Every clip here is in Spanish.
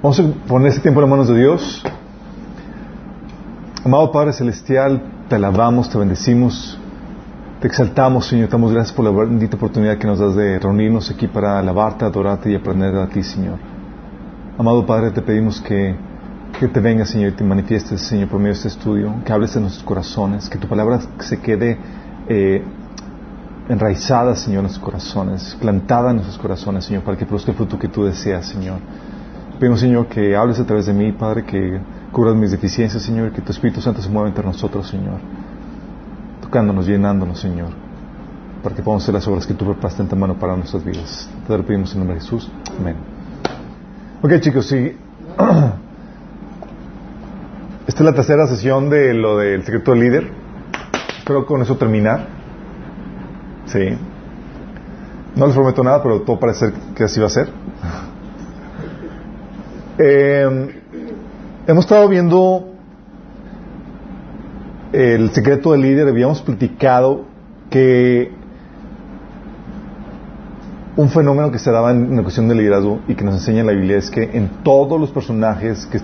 Vamos a poner este tiempo en las manos de Dios. Amado Padre Celestial, te alabamos, te bendecimos, te exaltamos, Señor. Te damos gracias por la bendita oportunidad que nos das de reunirnos aquí para alabarte, adorarte y aprender a ti, Señor. Amado Padre, te pedimos que, que te vengas, Señor, y te manifiestes, Señor, por medio de este estudio, que hables en nuestros corazones, que tu palabra se quede eh, enraizada, Señor, en nuestros corazones, plantada en nuestros corazones, Señor, para que produzca el fruto que tú deseas, Señor. Pedimos, Señor, que hables a través de mí, Padre, que cubras mis deficiencias, Señor, que tu Espíritu Santo se mueva entre nosotros, Señor, tocándonos, llenándonos, Señor, para que podamos hacer las obras que tú preparaste en tu mano para nuestras vidas. Te lo pedimos en nombre de Jesús. Amén. Ok, chicos, sí. Esta es la tercera sesión de lo del secreto del líder. Espero con eso terminar. Sí. No les prometo nada, pero todo parece que así va a ser. Eh, hemos estado viendo el secreto del líder, habíamos platicado que un fenómeno que se daba en la cuestión del liderazgo y que nos enseña la Biblia es que en todos los personajes que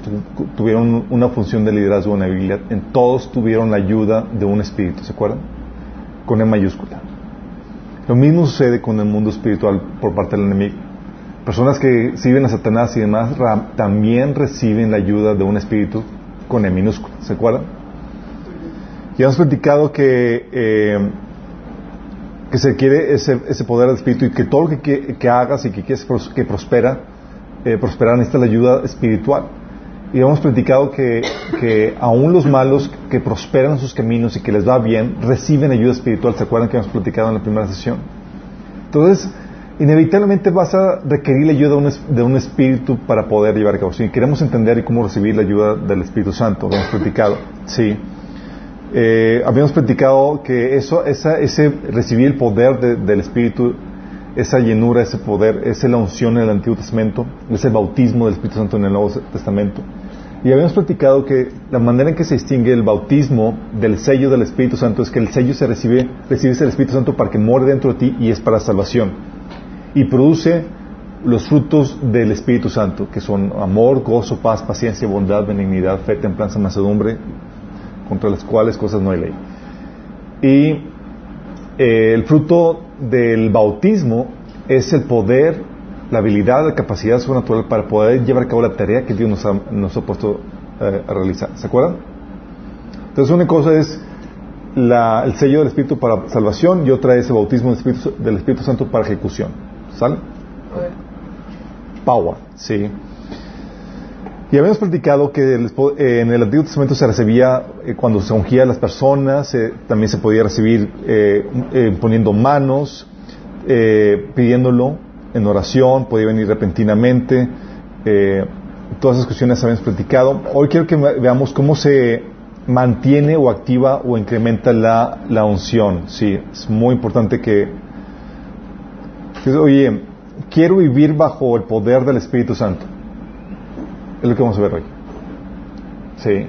tuvieron una función de liderazgo en la Biblia, en todos tuvieron la ayuda de un espíritu, ¿se acuerdan? Con E mayúscula. Lo mismo sucede con el mundo espiritual por parte del enemigo. Personas que sirven a Satanás y demás también reciben la ayuda de un espíritu con E minúscula, ¿se acuerdan? Y hemos platicado que eh, que se quiere ese, ese, poder del Espíritu y que todo lo que, que, hagas y que quieres que prospera, eh, prosperar necesita la ayuda espiritual. Y hemos platicado que, que aún los malos que prosperan en sus caminos y que les va bien, reciben ayuda espiritual. ¿Se acuerdan que hemos platicado en la primera sesión? Entonces, inevitablemente vas a requerir la ayuda de un, de un espíritu para poder llevar a cabo. Si queremos entender cómo recibir la ayuda del Espíritu Santo, lo hemos platicado. Sí. Eh, habíamos platicado que eso, esa, ese recibir el poder del Espíritu, esa llenura, ese poder, es la unción en el Antiguo Testamento, es el bautismo del Espíritu Santo en el Nuevo Testamento. Y habíamos platicado que la manera en que se distingue el bautismo del sello del Espíritu Santo es que el sello se recibe, recibes el Espíritu Santo para que more dentro de ti y es para salvación. Y produce los frutos del Espíritu Santo, que son amor, gozo, paz, paciencia, bondad, benignidad, fe, templanza, mansedumbre, contra las cuales cosas no hay ley. Y eh, el fruto del bautismo es el poder, la habilidad, la capacidad sobrenatural para poder llevar a cabo la tarea que Dios nos ha, nos ha puesto eh, a realizar. ¿Se acuerdan? Entonces una cosa es la, el sello del Espíritu para salvación y otra es el bautismo del Espíritu, del Espíritu Santo para ejecución. ¿Sale? Power, sí. Y habíamos platicado que eh, en el Antiguo Testamento se recibía eh, cuando se ungía a las personas, también se podía recibir poniendo manos, pidiéndolo en oración, podía venir repentinamente. todas esas cuestiones habíamos platicado. Hoy quiero que veamos cómo se mantiene o activa o incrementa la, la unción. Sí, es muy importante que, oye, quiero vivir bajo el poder del Espíritu Santo. Es lo que vamos a ver hoy. Sí.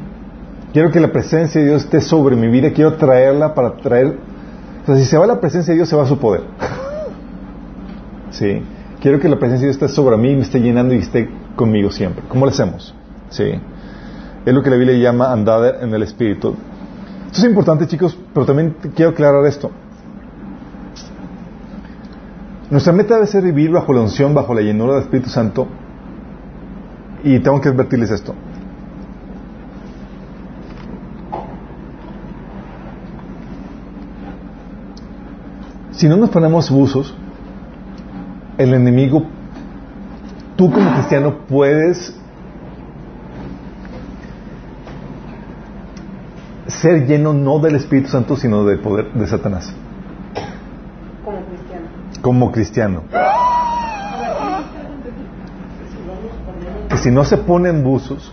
Quiero que la presencia de Dios esté sobre mi vida, quiero traerla para traer... O sea, si se va la presencia de Dios, se va su poder. Sí. Quiero que la presencia de Dios esté sobre mí, me esté llenando y esté conmigo siempre. ¿Cómo lo hacemos? Sí. Es lo que la Biblia llama andar en el Espíritu. Esto es importante, chicos, pero también quiero aclarar esto. Nuestra meta debe ser vivir bajo la unción, bajo la llenura del Espíritu Santo, y tengo que advertirles esto. Si no nos ponemos buzos, el enemigo, tú como cristiano puedes ser lleno no del Espíritu Santo, sino del poder de Satanás. Como cristiano. Como cristiano. que si no se ponen buzos,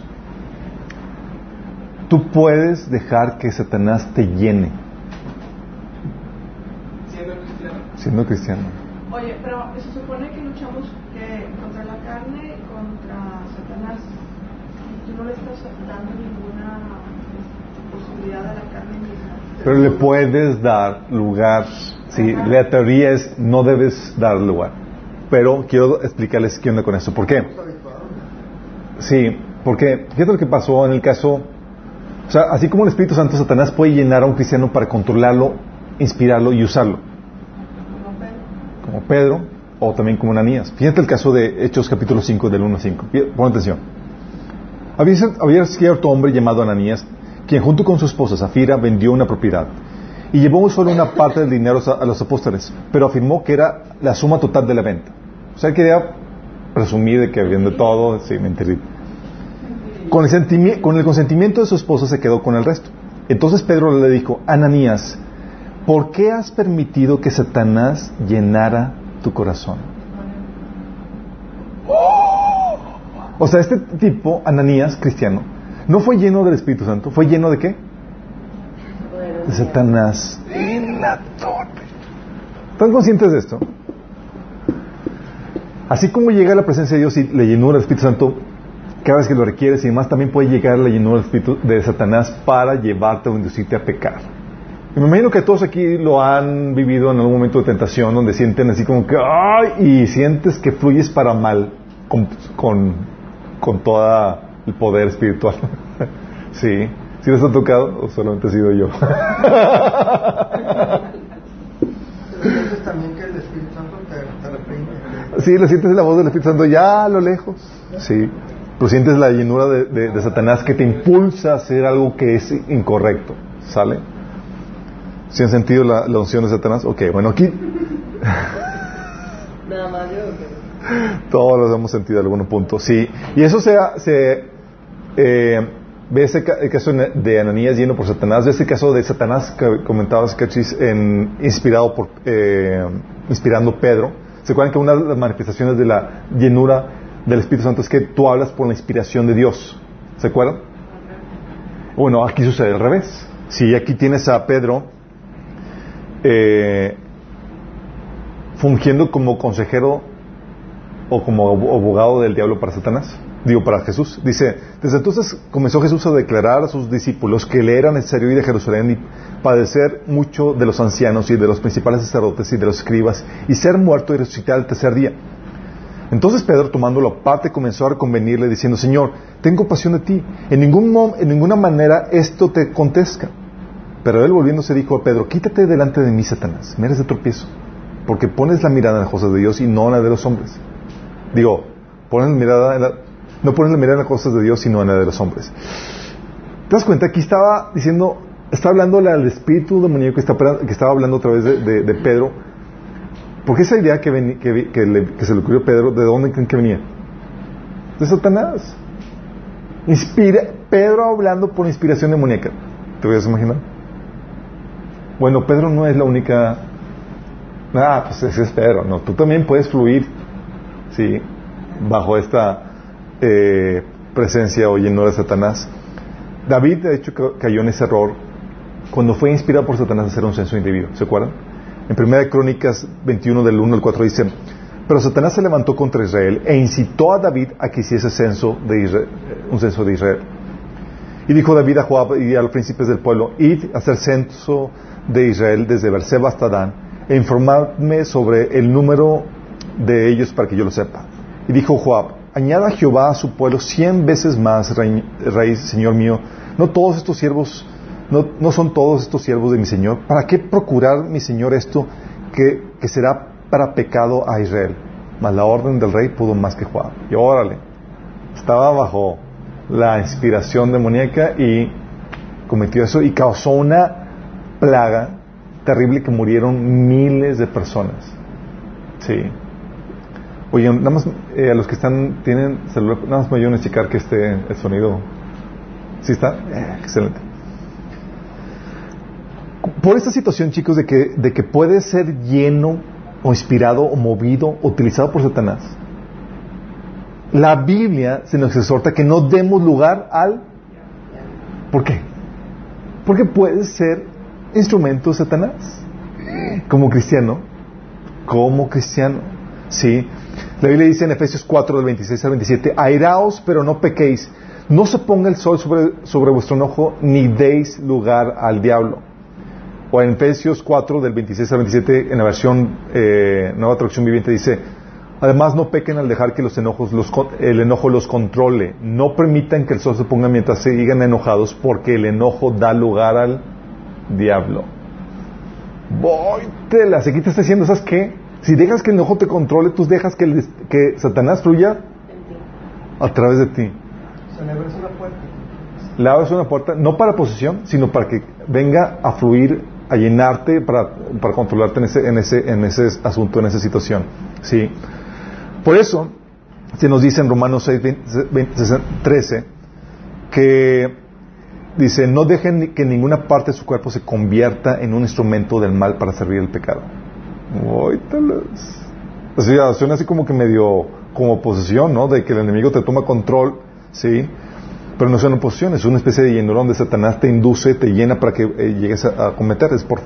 tú puedes dejar que Satanás te llene. Siendo cristiano. Siendo cristiano. Oye, pero se supone que luchamos que contra la carne y contra Satanás. Y tú no le estás dando ninguna posibilidad a la carne misma. Pero le puedes dar lugar. Sí, la teoría es no debes dar lugar. Pero quiero explicarles qué onda con eso. ¿Por qué? Sí, porque fíjate lo que pasó en el caso, o sea, así como el Espíritu Santo, Satanás puede llenar a un cristiano para controlarlo, inspirarlo y usarlo. Como Pedro o también como Ananías. Fíjate el caso de Hechos capítulo 5 del 1 al 5. Pon atención. Había, había cierto hombre llamado Ananías, quien junto con su esposa Zafira vendió una propiedad y llevó solo una parte del dinero a los apóstoles, pero afirmó que era la suma total de la venta. O sea, quería presumir de que de todo, sí, mentir. Con con el consentimiento de su esposa se quedó con el resto. Entonces Pedro le dijo, Ananías, ¿por qué has permitido que Satanás llenara tu corazón? O sea, este tipo, Ananías, cristiano, no fue lleno del Espíritu Santo, fue lleno de qué? De Satanás. ¿Están conscientes de esto? Así como llega la presencia de Dios y le llenura el Espíritu Santo cada vez que lo requieres y además también puede llegar la llenura del Espíritu de Satanás para llevarte o inducirte a pecar. Me imagino que todos aquí lo han vivido en algún momento de tentación donde sienten así como que ¡ay! y sientes que fluyes para mal con, con, con todo el poder espiritual. sí. ¿Sí les ha tocado o solamente he sido yo? sientes también que el Espíritu Santo te, reprime. Sí, lo sientes la voz del Espíritu Santo ya a lo lejos. Sí. Pero sientes la llenura de, de, Satanás que te impulsa a hacer algo que es incorrecto. ¿Sale? ¿Sí han sentido la, la unción de Satanás? Ok, bueno, aquí. Nada más yo. Todos los hemos sentido en algún punto, sí. Y eso se, se eh, ve ese el caso de Ananías lleno por Satanás, ve ese caso de Satanás que comentabas, Cachis, en, inspirado por, eh, inspirando Pedro. ¿Se acuerdan que una de las manifestaciones de la llenura del Espíritu Santo es que tú hablas por la inspiración de Dios? ¿Se acuerdan? Bueno, aquí sucede al revés. Si aquí tienes a Pedro eh, fungiendo como consejero o como abogado del diablo para Satanás digo para Jesús. Dice, desde entonces comenzó Jesús a declarar a sus discípulos que le era necesario ir a Jerusalén y padecer mucho de los ancianos y de los principales sacerdotes y de los escribas y ser muerto y resucitar el tercer día. Entonces Pedro, tomándolo aparte, comenzó a convenirle diciendo, Señor, tengo pasión de ti. En, ningún, en ninguna manera esto te contesta. Pero él volviéndose dijo a Pedro, quítate delante de mí, Satanás, me eres de tropiezo, porque pones la mirada en las cosas de Dios y no en la de los hombres. Digo, pones la mirada en la, no pones la mirada en las cosas de Dios, sino en la de los hombres. ¿Te das cuenta? Aquí estaba diciendo, está hablando al espíritu demoníaco que, que estaba hablando a través de, Pedro. Porque esa idea que, que, se le ocurrió a Pedro, ¿de dónde creen que venía? De Satanás. Inspira, Pedro hablando por inspiración demoníaca. ¿Te voy a imaginar? Bueno, Pedro no es la única. Ah, pues es Pedro. No, tú también puedes fluir, sí, bajo esta eh, presencia o llenura de Satanás. David, de hecho, cayó en ese error cuando fue inspirado por Satanás a hacer un censo indebido. ¿Se acuerdan? En 1 Crónicas 21 del 1 al 4 dice, pero Satanás se levantó contra Israel e incitó a David a que hiciese censo de un censo de Israel. Y dijo David a Joab y a los príncipes del pueblo, id a hacer censo de Israel desde Berseba hasta Dan e informadme sobre el número de ellos para que yo lo sepa. Y dijo Joab, añada Jehová a su pueblo cien veces más, rey, Señor mío. No todos estos siervos, no, son todos estos siervos de mi Señor. ¿Para qué procurar, mi Señor, esto que, que será para pecado a Israel? Mas la orden del rey pudo más que Juan. Y órale, estaba bajo la inspiración demoníaca y cometió eso y causó una plaga terrible que murieron miles de personas. Sí. Oye, nada más eh, a los que están, tienen celular, nada más me ayudan a checar que esté el sonido. ¿Sí está? Eh, excelente. Por esta situación, chicos, de que, de que puede ser lleno o inspirado o movido, utilizado por Satanás, la Biblia se nos exhorta que no demos lugar al... ¿Por qué? Porque puede ser instrumento Satanás. Como cristiano. Como cristiano. Sí. La Biblia dice en Efesios 4, del 26 al 27, airaos, pero no pequéis. No se ponga el sol sobre, sobre vuestro enojo, ni deis lugar al diablo. O en Efesios 4, del 26 al 27, en la versión eh, Nueva Traducción Viviente, dice, Además, no pequen al dejar que los enojos los, el enojo los controle. No permitan que el sol se ponga mientras sigan enojados, porque el enojo da lugar al diablo. Voy, te está diciendo, ¿sabes qué? Si dejas que el enojo te controle, tú dejas que, que Satanás fluya a través de ti. Se le abres una puerta. Le abres una puerta, no para posesión, sino para que venga a fluir, a llenarte, para, para controlarte en ese, en, ese, en ese asunto, en esa situación. ¿Sí? Por eso, se nos dice en Romanos 6, 13, que dice, no dejen que ninguna parte de su cuerpo se convierta en un instrumento del mal para servir el pecado. O sea, suena así como que medio como posesión, ¿no? De que el enemigo te toma control, ¿sí? Pero no es una posesión, es una especie de llenurón de Satanás, te induce, te llena para que eh, llegues a, cometer. Es por,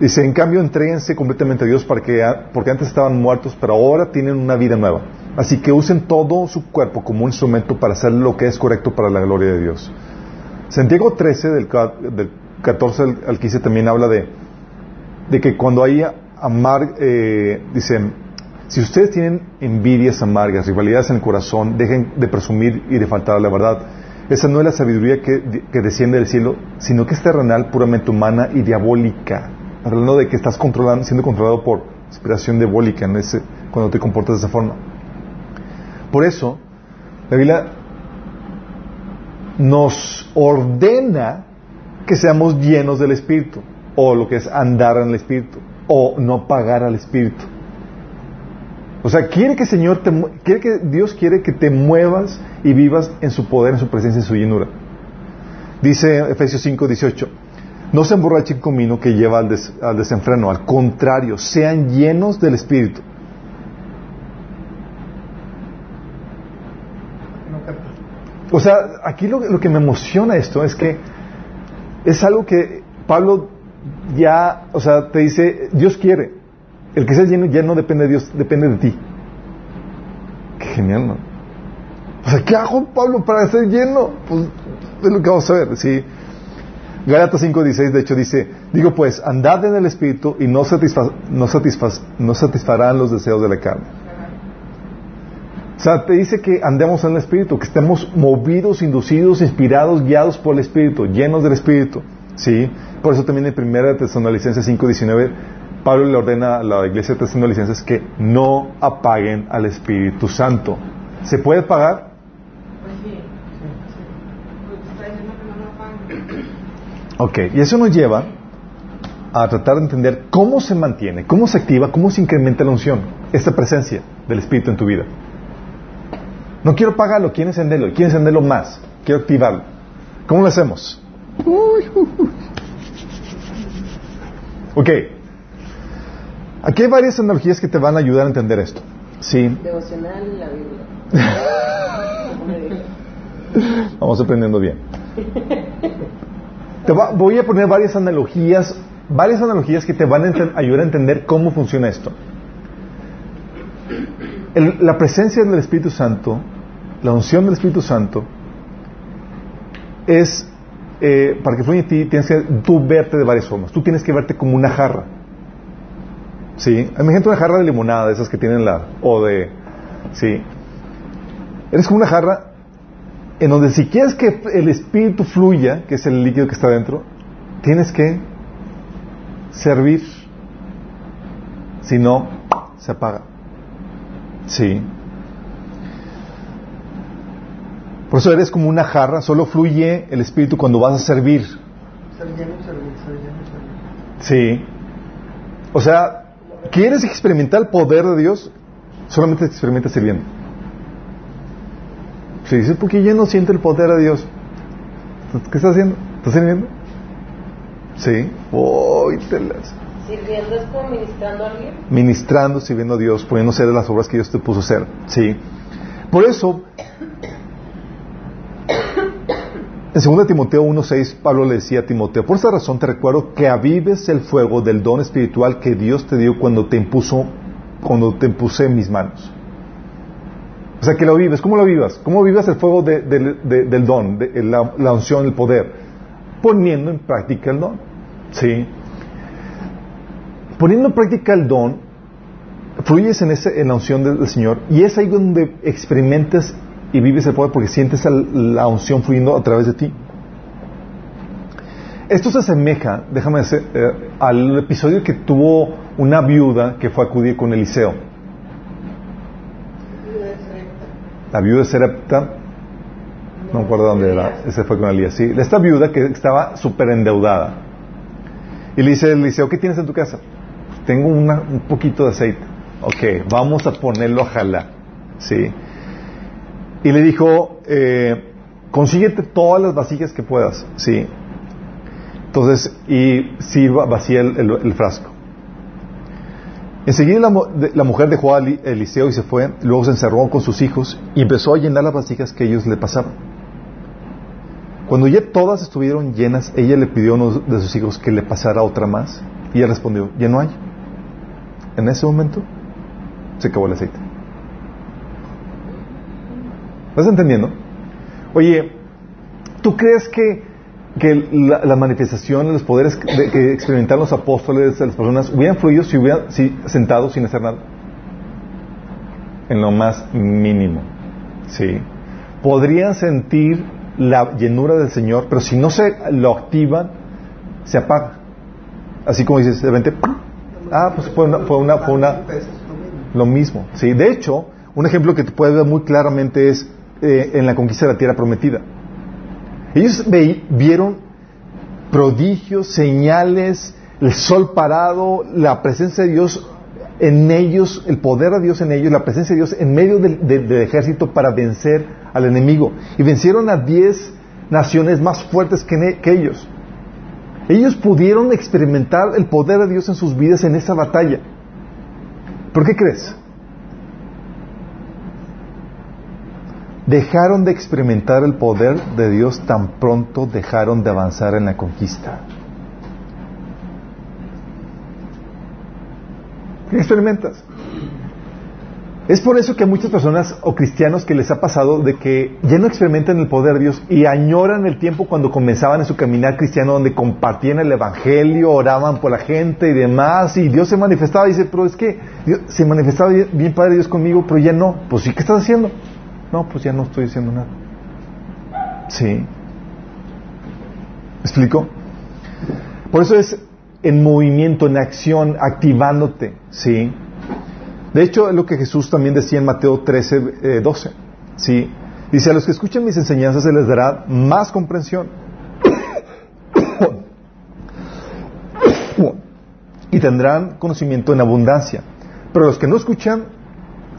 Dice, en cambio, entréguense completamente a Dios para que, porque antes estaban muertos, pero ahora tienen una vida nueva. Así que usen todo su cuerpo como un instrumento para hacer lo que es correcto para la gloria de Dios. Santiago 13, del, 14 al 15, también habla de, de que cuando hay amar, eh, dice, si ustedes tienen envidias amargas, rivalidades en el corazón, dejen de presumir y de faltar a la verdad. Esa no es la sabiduría que, que desciende del cielo, sino que es terrenal, puramente humana y diabólica hablando de que estás controlando, siendo controlado por inspiración diabólica en ese, cuando te comportas de esa forma. Por eso, la Biblia nos ordena que seamos llenos del Espíritu, o lo que es andar en el Espíritu, o no pagar al Espíritu. O sea, quiere que Señor te, quiere que Dios quiere que te muevas y vivas en su poder, en su presencia, en su llenura. Dice Efesios 5, 18. No se emborrachen con vino que lleva al, desenfreno, al contrario, sean llenos del Espíritu. O sea, aquí lo, que me emociona esto es que es algo que Pablo ya, o sea, te dice, Dios quiere. El que sea lleno ya no depende de Dios, depende de ti. Qué genial, ¿no? O sea, ¿qué hago, Pablo, para ser lleno? Pues es lo que vamos a ver. Sí. Gálatas 5.16 de hecho dice, digo pues, andad en el Espíritu y no, no, no satisfarán los deseos de la carne. O sea, te dice que andemos en el Espíritu, que estemos movidos, inducidos, inspirados, guiados por el Espíritu, llenos del Espíritu. ¿Sí? Por eso también en 1 Tesalonicenses 5.19 Pablo le ordena a la iglesia de Tesalonicenses que no apaguen al Espíritu Santo. ¿Se puede pagar? Ok, y eso nos lleva a tratar de entender cómo se mantiene, cómo se activa, cómo se incrementa la unción, esta presencia del Espíritu en tu vida. No quiero pagarlo, quiero encenderlo, quiero encenderlo más, quiero activarlo. ¿Cómo lo hacemos? Ok. Aquí hay varias analogías que te van a ayudar a entender esto. Sí. Devocional y la Biblia. Vamos aprendiendo bien. Te voy a poner varias analogías, varias analogías que te van a ayudar a entender cómo funciona esto. la presencia del Espíritu Santo, la unción del Espíritu Santo, es, eh, para que fluya en ti, tienes que verte de varias formas. Tú tienes que verte como una jarra. ¿Sí? Imagínate una jarra de limonada, esas que tienen la, o de, ¿sí? Eres como una jarra en donde si quieres que el espíritu fluya, que es el líquido que está dentro, tienes que servir. Si no, se apaga. Sí. Por eso eres como una jarra, solo fluye el espíritu cuando vas a servir. Sí. O sea, ¿quieres experimentar el poder de Dios? Solamente experimenta sirviendo. Si dices, porque ya no siente el poder de Dios. ¿Qué estás haciendo? ¿Estás sirviendo? Sí. Uy, ¿Sirviendo es como ministrando a alguien? Ministrando, sirviendo a Dios, poniendo a hacer las obras que Dios te puso a hacer. Sí. Por eso, en 2 Timoteo 1.6, Pablo le decía a Timoteo, por esta razón te recuerdo que avives el fuego del don espiritual que Dios te dio cuando te impuso, cuando te impuse mis manos. O sea, que lo vives. ¿Cómo lo vivas? ¿Cómo vivas el fuego del don, de, la, unción, el poder? Poniendo en práctica el don. ¿Sí? Poniendo en práctica el don, fluyes en, en la unción del Señor y es ahí donde experimentas y vives el poder porque sientes la unción fluyendo a través de ti. Esto se asemeja, déjame decir, eh, al episodio que tuvo una viuda que fue a acudir con Eliseo. La viuda de Serepta, no me acuerdo dónde era, ese fue con Elías, sí. Esta viuda que estaba súper endeudada. Y le dice Eliseo, ¿qué tienes en tu casa? Tengo una- un poquito de aceite. Ok, vamos a ponerlo a jalar. Sí. Y le dijo, eh, consíguete todas las vasijas que puedas. Sí. Entonces, y sirva, vacía el, frasco. Enseguida la, la mujer dejó a Eli- Eliseo y se fue, luego se encerró con sus hijos y empezó a llenar las vasijas que ellos le pasaban. Cuando ya todas estuvieron llenas, ella le pidió a uno de sus hijos que le pasara otra más y ella respondió, ya no hay. En ese momento se acabó el aceite. ¿Estás entendiendo? Oye, ¿tú crees que, que la, la manifestación, los poderes que, que experimentaron los apóstoles, las personas, hubieran fluido si hubieran si, sentados sin hacer nada? En lo más mínimo. Sí. Podrían sentir la llenura del Señor, pero si no se lo activan, se apaga. Así como dices, de repente, ¡pum! ah, pues fue una, fue una, fue una, lo mismo. Sí, de hecho, un ejemplo que te puede ver muy claramente es eh, en la conquista de la tierra prometida. Ellos vieron prodigios, señales, el sol parado, la presencia de Dios en ellos, el poder de Dios en ellos, la presencia de Dios en medio del, ejército para vencer al enemigo. Y vencieron a diez naciones más fuertes que, que ellos. Ellos pudieron experimentar el poder de Dios en sus vidas en esa batalla. ¿Por qué crees? Dejaron de experimentar el poder de Dios tan pronto dejaron de avanzar en la conquista. ¿Qué experimentas? Es por eso que a muchas personas o cristianos que les ha pasado de que ya no experimentan el poder de Dios y añoran el tiempo cuando comenzaban en su caminar cristiano donde compartían el evangelio, oraban por la gente y demás y Dios se manifestaba y dice, pero es que Dios- se manifestaba bien, Padre Dios conmigo, pero ya no. Pues sí, ¿qué estás haciendo? No, pues ya no estoy haciendo nada. Sí. ¿Me explico? Por eso es en movimiento, en acción, activándote, ¿sí? De hecho, es lo que Jesús también decía en Mateo 13, eh, 12, ¿sí? Dice, a los que escuchan mis enseñanzas se les dará más comprensión. y tendrán conocimiento en abundancia. Pero a los que no escuchan,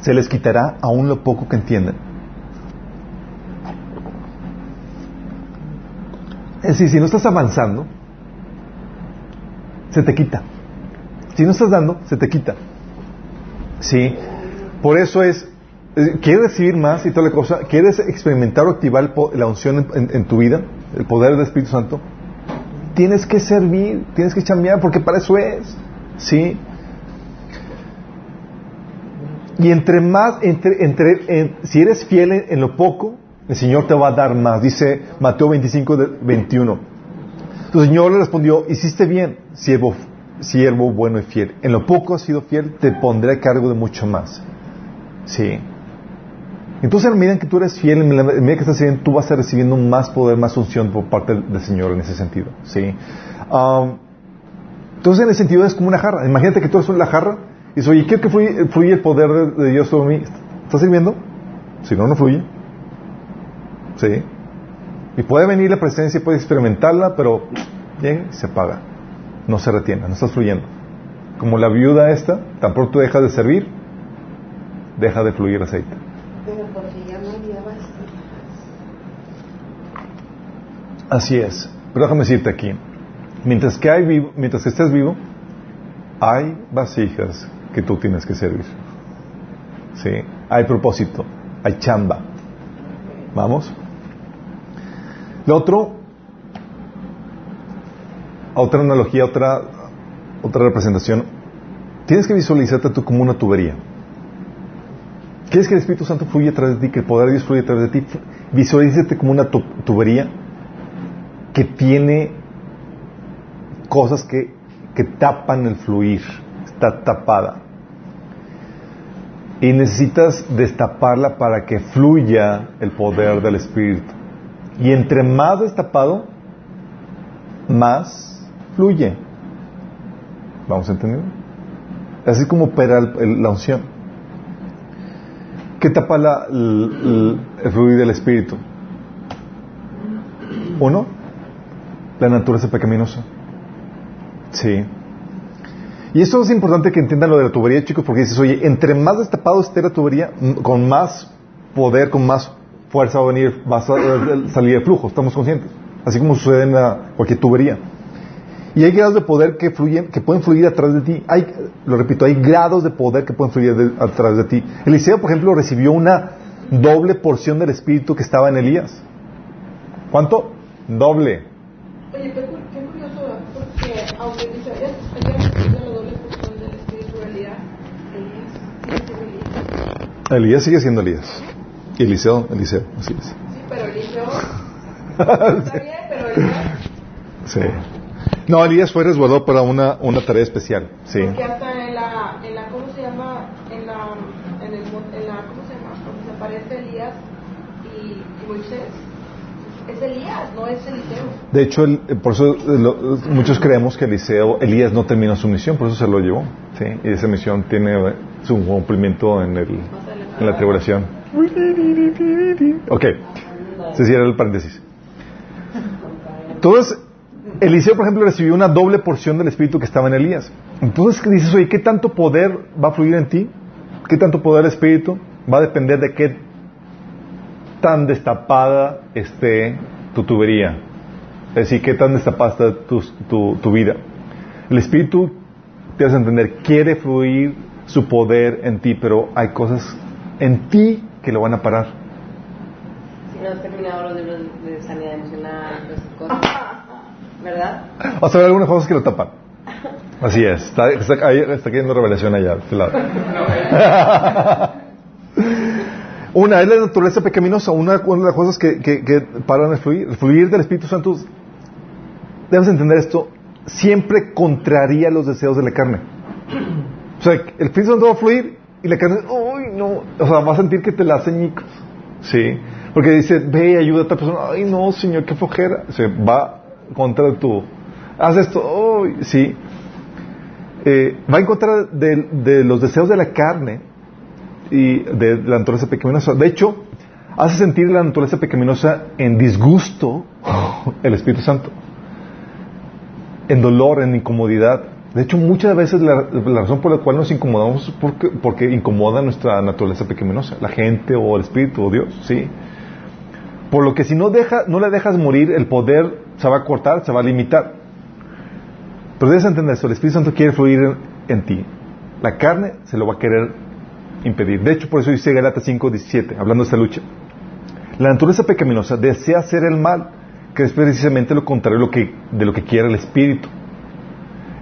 se les quitará aún lo poco que entienden. Es decir, si no estás avanzando, se te quita. Si no estás dando, se te quita. ¿Sí? Por eso es, eh, ¿quieres recibir más y toda la cosa? ¿Quieres experimentar o activar la unción en, en- en tu vida? El poder del Espíritu Santo. Tienes que servir, tienes que chambear, porque para eso es. ¿Sí? Y entre más, entre, entre, en- si eres fiel en, en lo poco, el Señor te va a dar más. Dice Mateo 25, de- 21. Tu Señor le respondió, hiciste bien, siervo, siervo bueno y fiel. En lo poco has sido fiel, te pondré a cargo de mucho más. Sí. Entonces, en la medida que tú eres fiel, en medida que estás sirviendo, tú vas a estar recibiendo más poder, más unción por parte del Señor en ese sentido. Sí. Um, entonces, en ese sentido, es como una jarra. Imagínate que tú eres la jarra y dices, oye, quiero que fluye, fluye el poder de, de Dios sobre mí. ¿Estás sirviendo? Si no, no fluye. Sí. Y puede venir la presencia, puede experimentarla, pero llega y se apaga. No se retiene, no estás fluyendo. Como la viuda esta, tan pronto dejas de servir, deja de fluir aceite. Pero porque ya no había vasijas. Así es. Pero déjame decirte aquí, mientras que, hay vivo, mientras que estés vivo, hay vasijas que tú tienes que servir. ¿Sí? Hay propósito, hay chamba. ¿Vamos? Lo otro, otra analogía, otra, otra representación, tienes que visualizarte tú como una tubería. ¿Quieres que el Espíritu Santo fluya a través de ti, que el poder de Dios fluya a través de ti? Visualízate como una tu- tubería que tiene cosas que, que tapan el fluir, está tapada. Y necesitas destaparla para que fluya el poder del Espíritu. Y entre más destapado, más fluye. ¿Vamos a entender? Así como opera el- el- la unción. ¿Qué tapa la- el, fluir del Espíritu? Uno, la naturaleza pecaminosa. Sí. Y esto es importante que entiendan lo de la tubería, chicos, porque dices, oye, entre más destapado esté la tubería, con más poder, con más fuerza va a venir, va a sa- salir el flujo, estamos conscientes. Así como sucede en la- cualquier tubería. Y hay grados de poder que fluyen, que pueden fluir a través de ti. Hay, lo repito, hay grados de poder que pueden fluir de- a través de ti. Eliseo, por ejemplo, recibió una doble porción del espíritu que estaba en Elías. ¿Cuánto? Doble. Oye, qué, qué curioso, porque aunque la doble porción del espíritu de Elías, Elías sigue siendo Elías. Elías sigue siendo Elías. Eliseo, Eliseo, así es. Sí, pero Eliseo está bien, pero Elías, Sí. No, Elías fue resguardado para una, una tarea especial. Sí. porque hasta en la, en la, ¿cómo se llama? En la, en el, en la, ¿cómo se llama? Cuando se aparece Elías y, y Moisés, es Elías, no es Eliseo. De hecho, el- eh, por eso eh, lo- muchos creemos que Eliseo, Elías no terminó su misión, por eso se lo llevó. ¿sí? Y esa misión tiene eh, su cumplimiento en, el, en la tribulación. Ok, se cierra el paréntesis. Entonces, Eliseo, por ejemplo, recibió una doble porción del espíritu que estaba en Elías. Entonces, ¿qué dices, oye, ¿qué tanto poder va a fluir en ti? ¿Qué tanto poder del espíritu? Va a depender de qué tan destapada esté tu tubería. Es decir, qué tan destapada está tu, tu- tu vida. El Espíritu, te vas a entender, quiere fluir su poder en ti, pero hay cosas en ti que lo van a parar. Si no has terminado los libros de sanidad emocional, todas esas cosas. ¿Verdad? Vas a ver algunas cosas que lo tapan. Así es. Está, está, ahí está cayendo revelación allá, de este lado. Una es la naturaleza pecaminosa. Una, una de las cosas que, que, que paran el fluir. El fluir del Espíritu Santo, debes entender esto, siempre contraría los deseos de la carne. O sea, el Espíritu Santo va a fluir y la carne, uy, no. O sea, va a sentir que te la hace ñicos. Sí. Porque dice, ve, ayuda a otra persona. Ay, no, Señor, qué flojera. Se va contra tu. Haz esto, uy, sí. Eh, va en contra de, de los deseos de la carne y de la naturaleza pecaminosa. De hecho, hace sentir la naturaleza pecaminosa en disgusto el Espíritu Santo, en dolor, en incomodidad. De hecho, muchas veces la, la razón por la cual nos incomodamos es porque, incomoda nuestra naturaleza pecaminosa, la gente o el Espíritu o Dios, ¿sí? Por lo que si no, deja, no le dejas morir, el poder se va a cortar, se va a limitar. Pero debes entender esto, el Espíritu Santo quiere fluir en, ti. La carne se lo va a querer impedir. De hecho, por eso dice Galatas 5, 17, hablando de esta lucha. La naturaleza pecaminosa desea hacer el mal, que es precisamente lo contrario de lo que, de lo que quiere el Espíritu.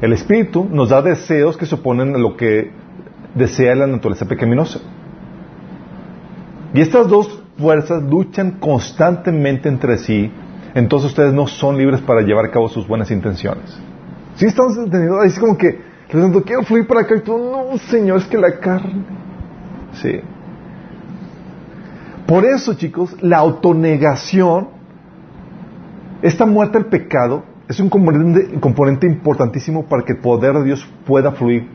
El Espíritu nos da deseos que se oponen a lo que desea la naturaleza pecaminosa. Y estas dos fuerzas luchan constantemente entre sí, entonces ustedes no son libres para llevar a cabo sus buenas intenciones. ¿Sí estamos entendiendo? Es como que, quiero fluir para acá y tú, no, Señor, es que la carne. Sí. Por eso, chicos, la autonegación, esta muerte al pecado, es un componente, componente importantísimo para que el poder de Dios pueda fluir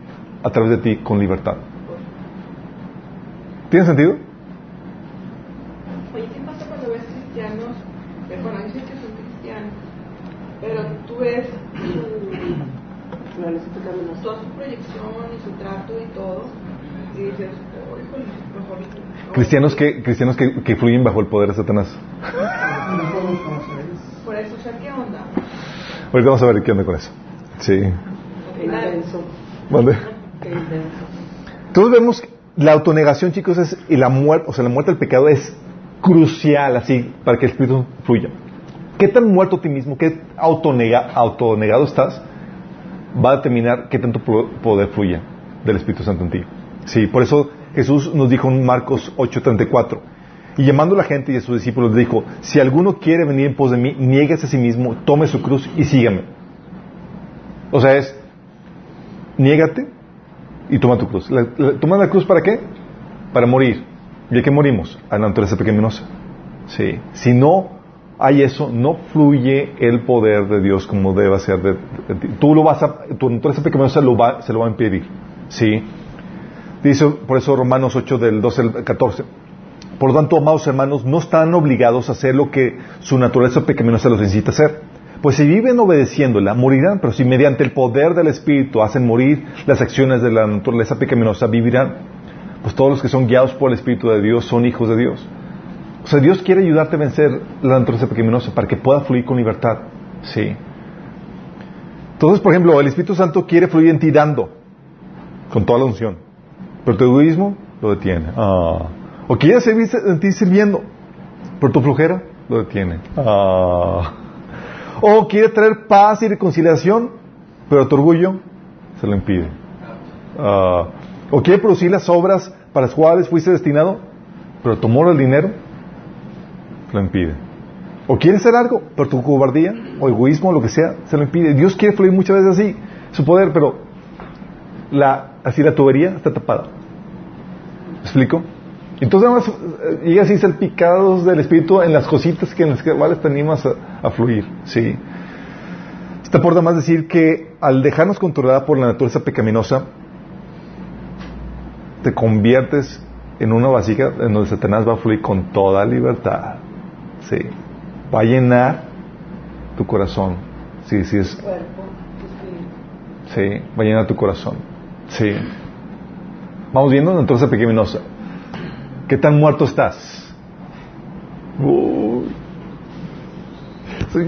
a través de ti con libertad. ¿Tiene sentido? Oye, ¿qué pasa cuando ves cristianos? Bueno, dicen que son cristianos, pero tú ves su, toda su proyección y su trato y todo, y dices, oh, híjole, mejor. no". Cristianos que, cristianos que, que fluyen bajo el poder de Satanás. No podemos conocer eso. Por eso, o sea, ¿qué onda? Ahorita vamos a ver qué onda con eso. Sí. ¿Mande? Entonces vemos la autonegación, chicos, es, y la muerte, o sea, la muerte del pecado es crucial así para que el Espíritu fluya. ¿Qué tan muerto a ti mismo, qué autonega, autonegado estás, va a determinar qué tanto po- poder fluya del Espíritu Santo en ti. Sí, por eso Jesús nos dijo en Marcos 8:34, y llamando a la gente y a sus discípulos, dijo, si alguno quiere venir en pos de mí, nieguese a sí mismo, tome su cruz y sígame. O sea, es, niégate y toma tu cruz. ¿Toma la cruz para qué? para morir. ¿Y a qué morimos? A la naturaleza pecaminosa. Sí. Si no hay eso, no fluye el poder de Dios como debe ser. De, de. Tú lo vas a, tu naturaleza pecaminosa lo va, se lo va a impedir. Sí. Dice por eso Romanos 8 del 12 al 14. Por lo tanto, amados hermanos, no están obligados a hacer lo que su naturaleza pecaminosa los incita a hacer. Pues si viven obedeciéndola, morirán, pero si mediante el poder del Espíritu hacen morir las acciones de la naturaleza pecaminosa, vivirán. Pues todos los que son guiados por el Espíritu de Dios son hijos de Dios. O sea, Dios quiere ayudarte a vencer la naturaleza pecaminosa para que pueda fluir con libertad. Sí. Entonces, por ejemplo, el Espíritu Santo quiere fluir en ti dando, con toda la unción. Pero tu egoísmo lo detiene. Ah. O quiere servir en ti sirviendo, pero tu flojera lo detiene. Ah. O quiere traer paz y reconciliación, pero tu orgullo se lo impide. Ah. O quiere producir las obras para las cuales fuiste destinado, pero tu amor al dinero lo impide. O quiere hacer algo, pero tu cobardía o egoísmo, lo que sea, se lo impide. Dios quiere fluir muchas veces así, su poder, pero la, así la tubería está tapada. ¿Me explico? Entonces además eh, llega así salpicados del Espíritu en las cositas que en las cuales te animas a, a fluir. Sí. Está por demás decir que al dejarnos controlada por la naturaleza pecaminosa, te conviertes en una vasija en donde Satanás va a fluir con toda libertad. Sí. Va a llenar tu corazón. Sí, sí es. Sí, va a llenar tu corazón. Sí. Vamos viendo la naturaleza pecaminosa. ¿Qué tan muerto estás? Uy.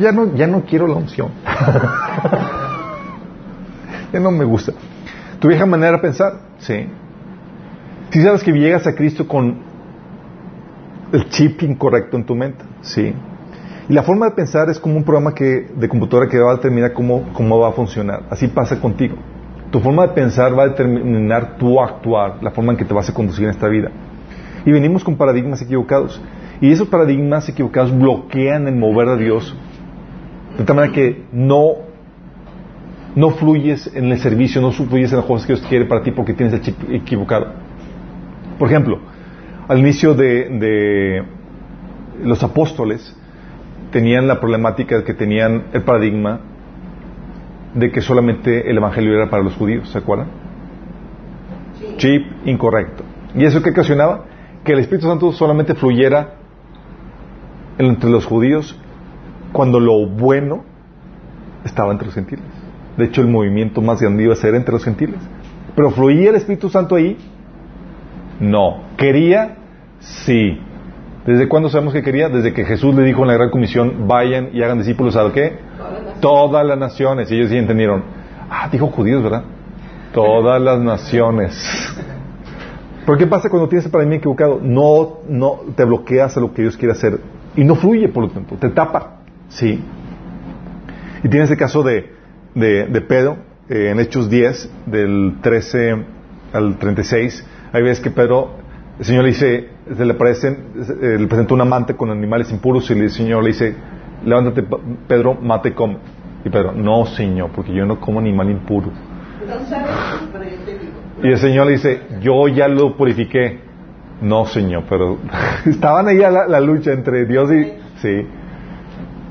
Ya no, ya no quiero la unción. ya no me gusta. Tu vieja manera de pensar, sí. Si sabes que llegas a Cristo con el chip incorrecto en tu mente, sí. Y la forma de pensar es como un programa que, de computadora que va a determinar cómo, cómo va a funcionar. Así pasa contigo. Tu forma de pensar va a determinar tu actuar, la forma en que te vas a conducir en esta vida. Y venimos con paradigmas equivocados. Y esos paradigmas equivocados bloquean el mover de Dios de tal manera que no, no fluyes en el servicio, no fluyes en las cosas que Dios quiere para ti porque tienes el chip equivocado. Por ejemplo, al inicio de, de los apóstoles tenían la problemática de que tenían el paradigma de que solamente el evangelio era para los judíos, ¿se acuerdan? Chip incorrecto. ¿Y eso qué ocasionaba? Que el Espíritu Santo solamente fluyera entre los judíos cuando lo bueno estaba entre los gentiles. De hecho, el movimiento más grande iba a ser entre los gentiles. Pero fluía el Espíritu Santo ahí. No. ¿Quería? Sí. ¿Desde cuándo sabemos que quería? Desde que Jesús le dijo en la gran comisión, vayan y hagan discípulos a qué? Todas las naciones. Y ellos sí entendieron. Ah, dijo judíos, ¿verdad? Todas las naciones. ¿Pero qué pasa cuando tienes el paradigma equivocado? No, no te bloqueas a lo que Dios quiere hacer y no fluye, por lo tanto, te tapa. Sí. Y tienes el caso de, de, Pedro, eh, en Hechos 10, del 13 al 36. Ahí ves que Pedro, el Señor le dice, se le, eh, le presentó un amante con animales impuros y el Señor le dice, levántate, Pedro, mate y come. Y Pedro, no, Señor, porque yo no como animal impuro. Y el Señor le dice, yo ya lo purifiqué. No, Señor, pero estaban ahí a la, la lucha entre Dios y... Sí.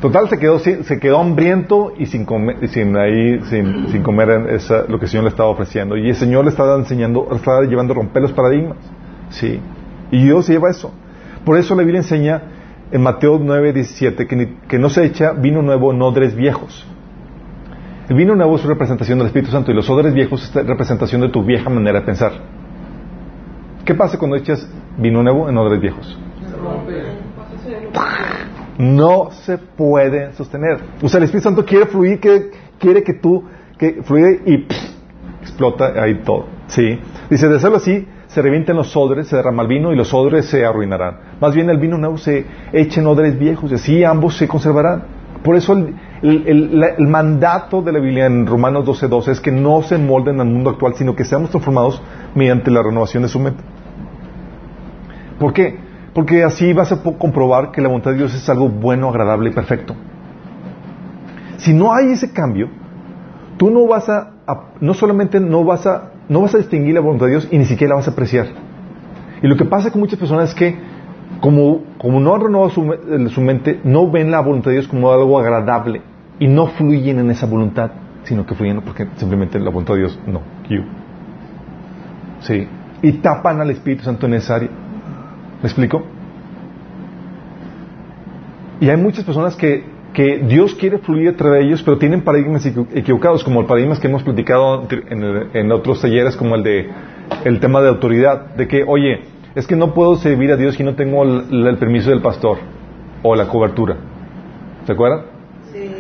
Total, se quedó, se quedó hambriento y sin comer, sin, ahí, sin, sin comer esa- lo que el Señor le estaba ofreciendo. Y el Señor le estaba enseñando, le estaba llevando a romper los paradigmas. Sí. Y Dios lleva eso. Por eso la Biblia enseña en Mateo 9, 17 que, ni- que no se echa vino nuevo en odres viejos. Vino nuevo es representación del Espíritu Santo y los odres viejos es representación de tu vieja manera de pensar. ¿Qué pasa cuando echas vino nuevo en odres viejos? no se puede sostener. O sea, el Espíritu Santo quiere fluir, que, quiere que tú, que fluye y explota ahí todo. ¿Sí? Dice, de hacerlo así, se revienten los odres, se derrama el vino y los odres se arruinarán. Más bien el vino nuevo se echa en odres viejos y así ambos se conservarán. Por eso el, mandato de la Biblia en Romanos 12.12 es que no se molden al mundo actual, sino que seamos transformados mediante la renovación de su mente. ¿Por qué? Porque así vas a comprobar que la voluntad de Dios es algo bueno, agradable y perfecto. Si no hay ese cambio, tú no vas a, a- no solamente no vas a, no vas a distinguir la voluntad de Dios y ni siquiera la vas a apreciar. Y lo que pasa con muchas personas es que, como, como no han renovado su, me- su mente, no ven la voluntad de Dios como algo agradable y no fluyen en esa voluntad, sino que fluyen porque simplemente la voluntad de Dios no. You. Sí. Y tapan al Espíritu Santo en esa área. ¿Me explico? Y hay muchas personas que, que Dios quiere fluir a través de ellos, pero tienen paradigmas equivo- equivocados, como el paradigmas que hemos platicado en, en otros talleres, como el de el tema de autoridad, de que, oye, es que no puedo servir a Dios si no tengo el, el permiso del pastor o la cobertura. ¿Se acuerdan?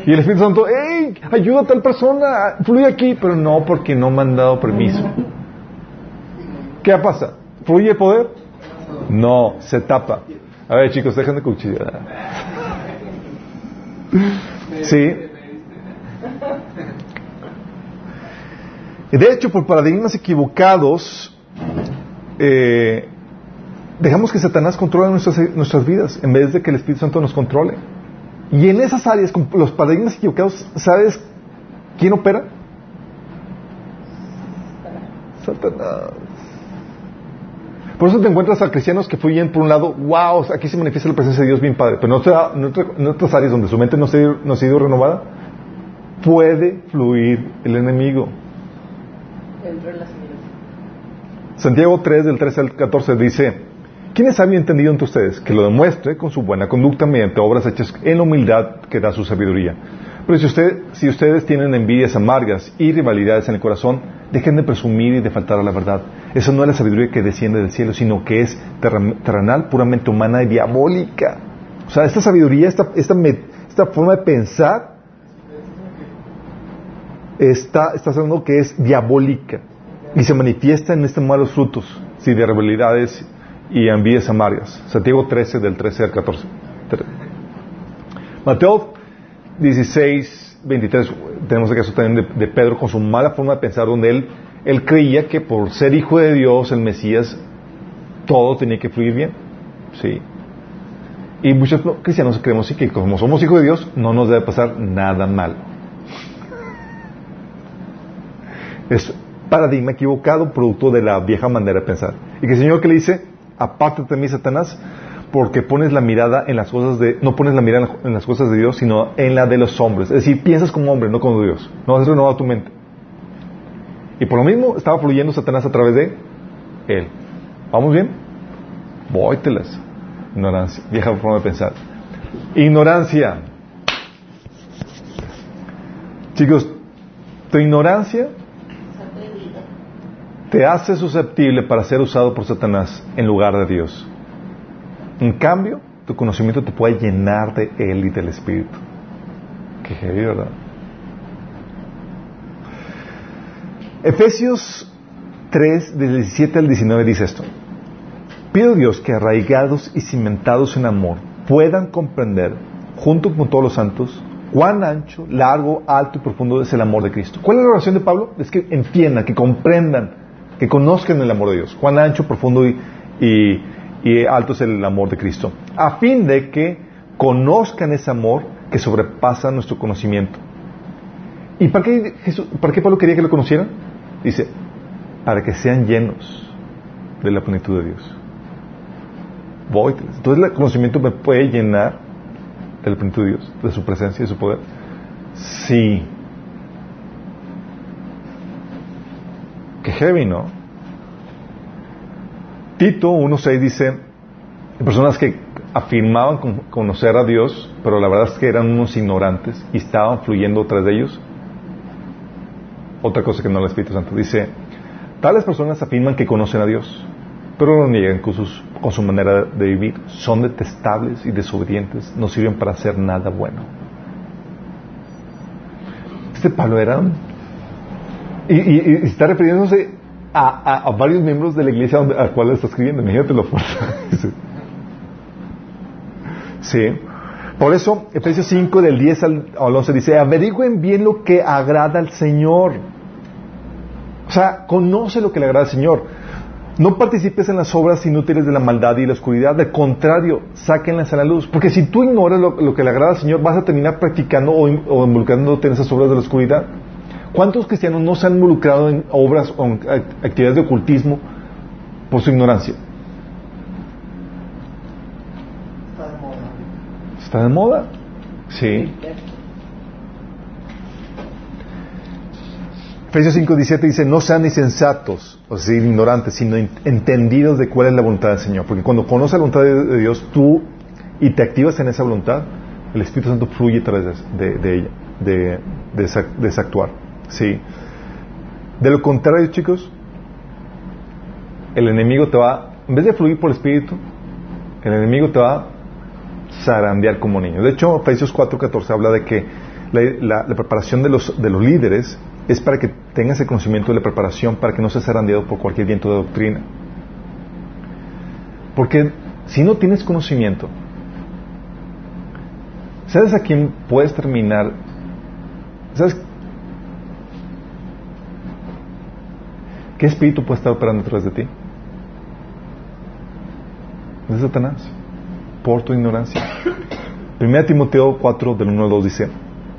Y el Espíritu Santo, ¡hey! Ayuda a tal persona, fluye aquí, pero no porque no me han dado permiso. ¿Qué pasa? ¿Fluye poder? No, se tapa. A ver, chicos, dejen de cuchillar. Sí. De hecho, por paradigmas equivocados, eh, dejamos que Satanás controle nuestras, nuestras vidas en vez de que el Espíritu Santo nos controle. Y en esas áreas, con los paradigmas equivocados, ¿sabes quién opera? Satanás. Por eso te encuentras a cristianos que fluyen por un lado, wow, aquí se manifiesta la presencia de Dios bien padre, pero en, otra- en otra- en otras áreas donde su mente no se, no ha ido renovada, puede fluir el enemigo. Dentro de las iglesias. Santiago 3, del 13 al 14 dice, ¿quién es entendido entre ustedes? Que lo demuestre con su buena conducta mediante obras hechas en la humildad que da su sabiduría. Pero si, usted, si ustedes tienen envidias amargas y rivalidades en el corazón, dejen de presumir y de faltar a la verdad. Eso no es la sabiduría que desciende del cielo, sino que es terrenal, puramente humana y diabólica. O sea, esta sabiduría, esta, esta, forma de pensar, está, está hablando que es diabólica y se manifiesta en estos malos frutos, sí, de rivalidades y envidias amargas. Santiago 13, del 13 al 14. Tre- Mateo 16, 23, tenemos el caso también de, Pedro con su mala forma de pensar, donde él, él creía que por ser hijo de Dios, el Mesías, todo tenía que fluir bien. Sí. Y muchos cristianos creemos que como somos hijos de Dios, no nos debe pasar nada mal. Es paradigma equivocado, producto de la vieja manera de pensar. Y que el Señor que le dice, apártate de mí, Satanás, porque pones la mirada en las cosas de, no pones la mirada en las cosas de Dios, sino en la de los hombres. Es decir, piensas como hombre, no como Dios. No has renovado tu mente. Y por lo mismo estaba fluyendo Satanás a través de él. ¿Vamos bien? Vóytelas. Ignorancia, vieja forma de pensar. Ignorancia. Chicos, tu ignorancia te hace susceptible para ser usado por Satanás en lugar de Dios. En cambio, tu conocimiento te puede llenar de Él y del Espíritu. Qué heavy, ¿verdad? Efesios 3, del 17 al 19 dice esto. Pido a Dios que arraigados y cimentados en amor puedan comprender, junto con todos los santos, cuán ancho, largo, alto y profundo es el amor de Cristo. ¿Cuál es la oración de Pablo? Es que entiendan, que comprendan, que conozcan el amor de Dios. Cuán ancho, profundo y, y, alto es el amor de Cristo. A fin de que conozcan ese amor que sobrepasa nuestro conocimiento. ¿Y para qué, Jesús, para qué Pablo quería que lo conocieran? Dice, para que sean llenos de la plenitud de Dios. Voy. Entonces el conocimiento me puede llenar de la plenitud de Dios, de su presencia y de su poder. Sí. Qué heavy, ¿no? Tito 1.6 dice, personas que afirmaban con- conocer a Dios, pero la verdad es que eran unos ignorantes y estaban fluyendo tras de ellos. Otra cosa que no el Espíritu Santo dice, tales personas afirman que conocen a Dios, pero lo niegan con, con su manera de vivir. Son detestables y desobedientes, no sirven para hacer nada bueno. Este Pablo era... Y, y- está refiriéndose a, varios miembros de la iglesia a la cual está escribiendo. Imagínate fuerte. Dice. Sí. Por eso, Efesios 5, del 10 al, al 11 dice, averigüen bien lo que agrada al Señor. O sea, conoce lo que le agrada al Señor. No participes en las obras inútiles de la maldad y la oscuridad. Al contrario, sáquenlas a la luz. Porque si tú ignoras lo, que le agrada al Señor, vas a terminar practicando o involucrándote en esas obras de la oscuridad. ¿Cuántos cristianos no se han involucrado en obras o en act- actividades de ocultismo por su ignorancia? está de moda. ¿Está de moda? Sí. Efesios 5.17 dice, no sean insensatos, o sea, ignorantes, sino en- entendidos de cuál es la voluntad del Señor. Porque cuando conoces la voluntad de, de Dios, tú y te activas en esa voluntad, el Espíritu Santo fluye a través de, de ella, de, de, esa, de ese actuar. Sí. De lo contrario, chicos, el enemigo te va, en vez de fluir por el Espíritu, el enemigo te va a zarandear como niño. De hecho, Efesios 4.14 habla de que la, la- la preparación de los, de los líderes es para que tengas el conocimiento de la preparación para que no seas zarandeado por cualquier viento de doctrina. Porque si no tienes conocimiento, ¿sabes a quién puedes terminar? ¿Sabes qué espíritu puede estar operando detrás de ti? Es Satanás, por tu ignorancia. 1 Timoteo 4, del 1 al 2 dice,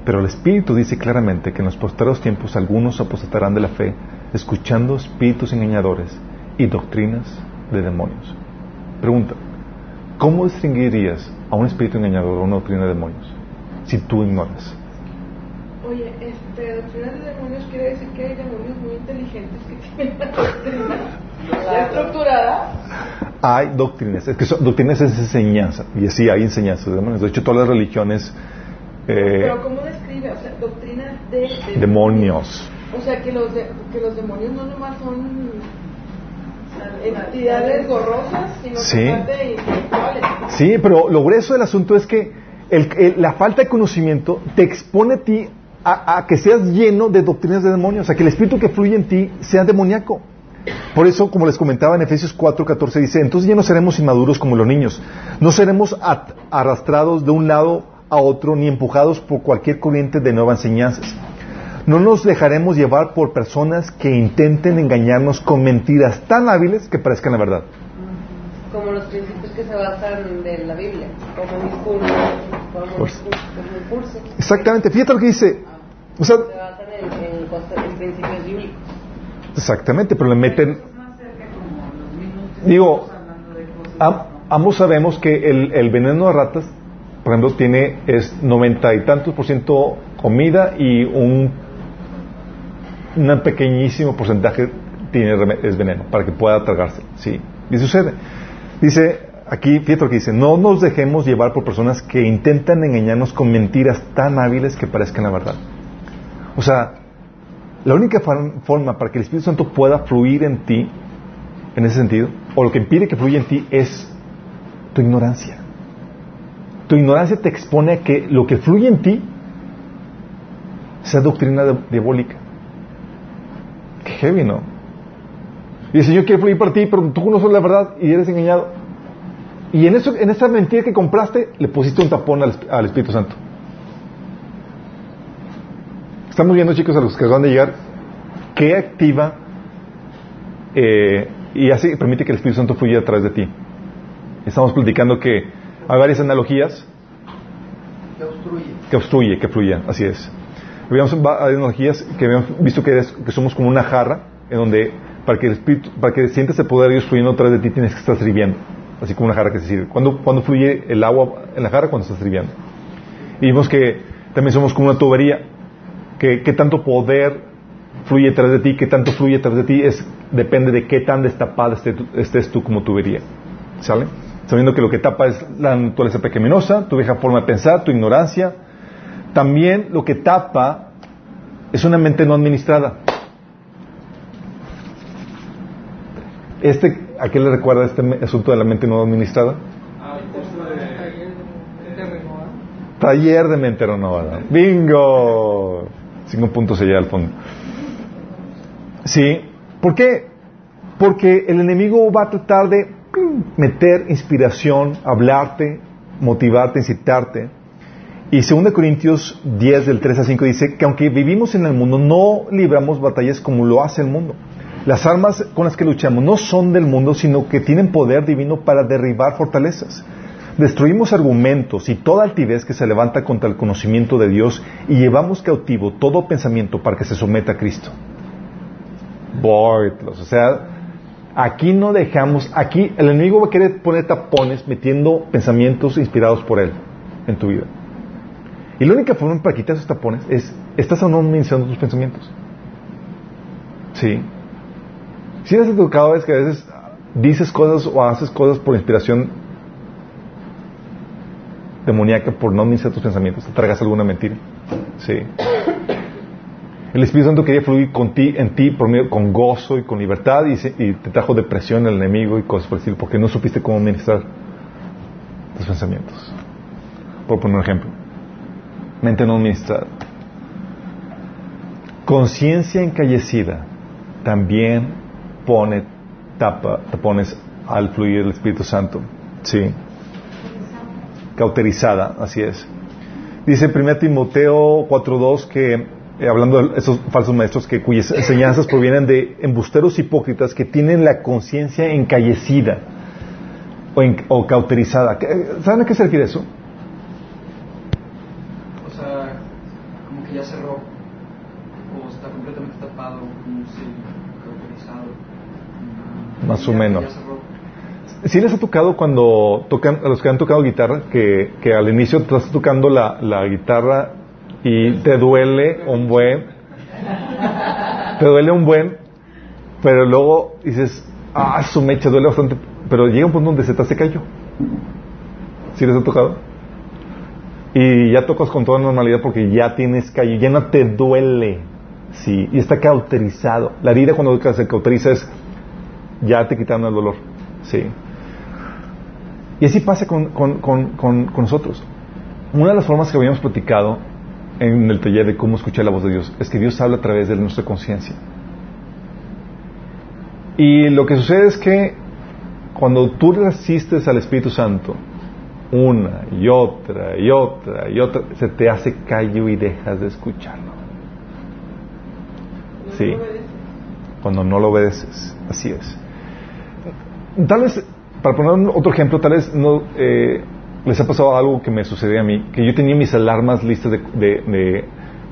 pero el Espíritu dice claramente que en los postreros tiempos algunos apostatarán de la fe, escuchando espíritus engañadores y doctrinas de demonios. Pregunta, ¿cómo distinguirías a un espíritu engañador o una doctrina de demonios si tú ignoras? Oye, este, doctrina de demonios quiere decir que hay demonios muy inteligentes que tienen la doctrina ya estructurada. Hay doctrinas, es que son- doctrinas es enseñanza, y sí, hay enseñanzas de demonios. De hecho, todas las religiones, eh, Pero ¿cómo describe? O sea, doctrina de, de- demonios. O sea, que los, de- que los demonios no nomás son entidades gorrosas, sino Sí. que intelectuales. Sí, pero lo grueso del asunto es que el- el- la falta de conocimiento te expone a ti a, que seas lleno de doctrinas de demonios, a que el espíritu que fluye en ti sea demoníaco. Por eso, como les comentaba en Efesios 4, 14, dice, entonces ya no seremos inmaduros como los niños, no seremos arrastrados de un lado a otro ni empujados por cualquier corriente de nuevas enseñanzas. No nos dejaremos llevar por personas que intenten engañarnos con mentiras tan hábiles que parezcan la verdad. Como los principios que se basan de la Biblia, como discurso, como Pues- curso, Exactamente, fíjate lo que dice. O sea, se basan en, en en principios bíblicos. Exactamente, pero le meten... Digo, am- ambos sabemos que el, el veneno de ratas, por ejemplo, tiene es noventa y tantos por ciento comida y un, un pequeñísimo porcentaje tiene reme- es veneno para que pueda tragarse. Sí, y sucede. Dice aquí, lo que dice, no nos dejemos llevar por personas que intentan engañarnos con mentiras tan hábiles que parezcan la verdad. O sea, la única forma para que el Espíritu Santo pueda fluir en ti, en ese sentido, o lo que impide que fluya en ti es tu ignorancia. Tu ignorancia te expone a que lo que fluye en ti sea doctrina diabólica. Qué heavy, ¿no? Y el Señor quiere fluir por ti, pero tú conoces la verdad y eres engañado. Y en, eso, en esa mentira que compraste, le pusiste un tapón al, al Espíritu Santo. Estamos viendo, chicos, a los que acaban de llegar, qué activa eh, y así permite que el Espíritu Santo fluya a través de ti. Estamos platicando que hay varias analogías Que obstruye. que obstruye, que fluyan, así es. Habíamos analogías que habíamos visto que, es- que somos como una jarra, en donde para que el espíritu, para que sientas el poder de Dios fluyendo a través de ti tienes que estar sirviendo, así como una jarra que se sirve. ¿Cuándo, fluye el agua en la jarra? Cuando estás sirviendo. Y vimos que también somos como una tubería, que, que tanto poder fluye a través de ti, que tanto fluye a través de ti, es, depende de qué tan destapada esté tú- estés tú como tubería. ¿Sale? Sabiendo que lo que tapa es la naturaleza pecaminosa, tu vieja forma de pensar, tu ignorancia. También lo que tapa es una mente no administrada. Este, ¿A qué le recuerda este asunto de la mente no administrada? Taller de mente renovada. ¡Bingo! Cinco puntos allá al fondo. Sí. ¿Por qué? Porque el enemigo va a tratar de meter inspiración, hablarte, motivarte, incitarte. Y 2 Corintios 10 del 3 a 5 dice que aunque vivimos en el mundo, no libramos batallas como lo hace el mundo. Las armas con las que luchamos no son del mundo, sino que tienen poder divino para derribar fortalezas. Destruimos argumentos y toda altivez que se levanta contra el conocimiento de Dios y llevamos cautivo todo pensamiento para que se someta a Cristo. Bortlos, o sea, Aquí no dejamos, aquí el enemigo va a querer poner tapones metiendo pensamientos inspirados por él en tu vida. Y la única forma para quitar esos tapones es, estás o no administrando tus pensamientos. Sí. Si has tocado vez que a veces dices cosas o haces cosas por inspiración demoníaca por no administrar tus pensamientos, te tragas alguna mentira. Sí. El Espíritu Santo quería fluir con ti, en ti con gozo y con libertad y, te trajo depresión el enemigo y cosas por el estilo, porque no supiste cómo administrar tus pensamientos. Por poner un ejemplo. Mente no administrada. Conciencia encallecida también pone tapa, tapones al fluir del Espíritu Santo. Sí. Cauterizada, así es. Dice 1 Timoteo 4.2 que, eh, hablando de esos falsos maestros, que cuyas enseñanzas provienen de embusteros hipócritas que tienen la conciencia encallecida o, en- o cauterizada. ¿Qué- ¿Saben a qué se refiere eso? O sea, como que ya cerró. O está completamente tapado, como si cauterizado. Más o menos. ¿Sí les ha tocado cuando tocan, a los que han tocado guitarra, que, que al inicio estás tocando la, la guitarra y te duele un buen, te duele un buen, pero luego dices, ah, su mecha duele bastante, pero llega un punto donde se te hace callo. ¿Sí les ha tocado? Y ya tocas con toda normalidad porque ya tienes callo, ya no te duele, sí, y está cauterizado. La herida cuando se cauteriza es, ya te quitaron el dolor, sí. Y así pasa con, con- con- con- con nosotros. Una de las formas que habíamos platicado en el taller de cómo escuchar la voz de Dios es que Dios habla a través de nuestra conciencia. Y lo que sucede es que cuando tú resistes al Espíritu Santo, una y otra y otra y otra, se te hace callo y dejas de escucharlo. Sí, cuando no lo obedeces, así es. Tal vez, para poner otro ejemplo, tal vez no eh, les ha pasado algo que me sucedía a mí, que yo tenía mis alarmas listas de,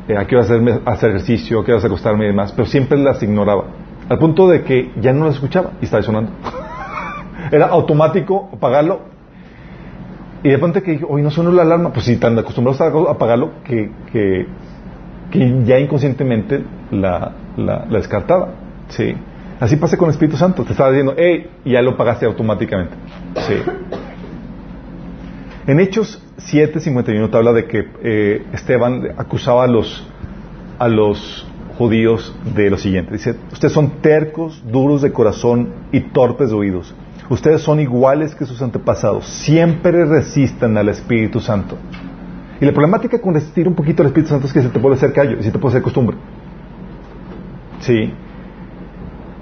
de, a qué hora hacerme, hacer ejercicio, a qué hora acostarme y demás, pero siempre las ignoraba. Al punto de que ya no las escuchaba y estaba sonando. Era automático apagarlo. Y de repente que dije, hoy no sonó la alarma, pues si tan acostumbrado a apagarlo que, que, que ya inconscientemente la, la descartaba. Sí. Así pasa con el Espíritu Santo. Te estaba diciendo, hey, y ya lo pagaste automáticamente. Sí. En Hechos 7:51 te habla de que eh, Esteban acusaba a los, a los judíos de lo siguiente. Dice, ustedes son tercos, duros de corazón y torpes de oídos. Ustedes son iguales que sus antepasados. Siempre resistan al Espíritu Santo. Y la problemática con resistir un poquito al Espíritu Santo es que se te puede hacer callo y se te puede hacer costumbre. Sí.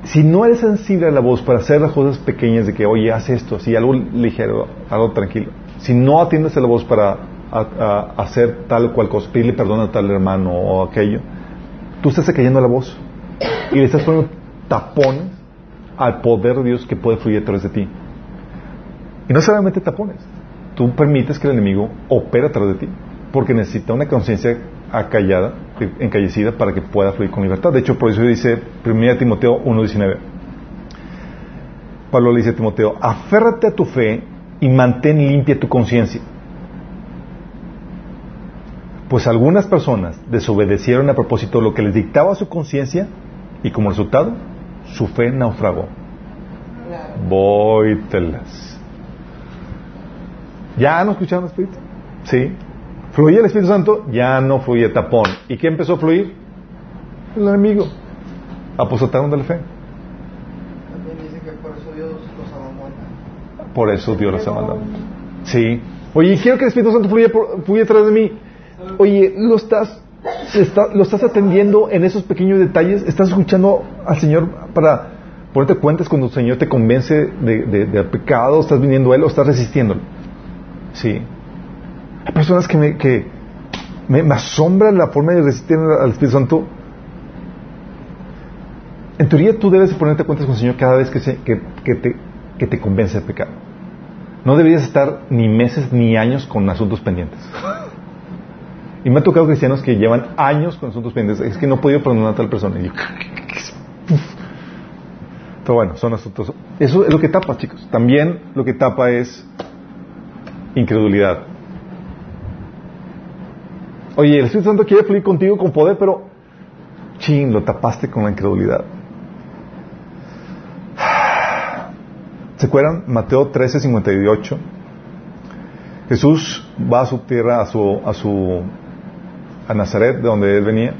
Si no eres sensible a la voz para hacer las cosas pequeñas de que, oye, haz esto, así, algo ligero, algo tranquilo. Si no atiendes a la voz para a- a hacer tal o cual cosa, pedirle perdón a tal hermano o aquello, tú estás cayendo la voz y le estás poniendo tapones al poder de Dios que puede fluir a través de ti. Y no solamente tapones, tú permites que el enemigo opere a través de ti, porque necesita una conciencia acallada, encallecida, para que pueda fluir con libertad. De hecho, por eso dice 1 Timoteo 1.19. Pablo le dice a Timoteo, aférrate a tu fe y mantén limpia tu conciencia. Pues algunas personas desobedecieron a propósito lo que les dictaba su conciencia y como resultado, su fe naufragó. Vóytelas. ¿Ya no escucharon Espíritu? Sí. Fluía el Espíritu Santo, ya no fluía tapón. ¿Y qué empezó a fluir? El enemigo. Apostataron de la fe. También dice que por eso Dios los abandona. Por eso Dios los mandado. Sí. Oye, quiero que el Espíritu Santo fluya, por- fluya a través de mí. Oye, lo estás, está- lo estás atendiendo en esos pequeños detalles. Estás escuchando al Señor para ponerte cuentas cuando el Señor te convence de, de- del pecado. Estás viniendo a Él o estás resistiéndolo. Sí. Hay personas que me, que asombra la forma de resistir al Espíritu Santo. En teoría tú debes de ponerte cuentas con el Señor cada vez que, se- te convence de pecado. No deberías estar ni meses ni años con asuntos pendientes. Y me ha tocado cristianos que llevan años con asuntos pendientes. Es que no he podido perdonar a tal persona. Y yo, Pero bueno, son asuntos. Eso es lo que tapa, chicos. También lo que tapa es incredulidad. Oye, el Espíritu Santo quiere fluir contigo con poder, pero chin, lo tapaste con la incredulidad. ¿Se acuerdan? Mateo 13, 58. Jesús va a su tierra, a su, a su, a Nazaret, de donde él venía,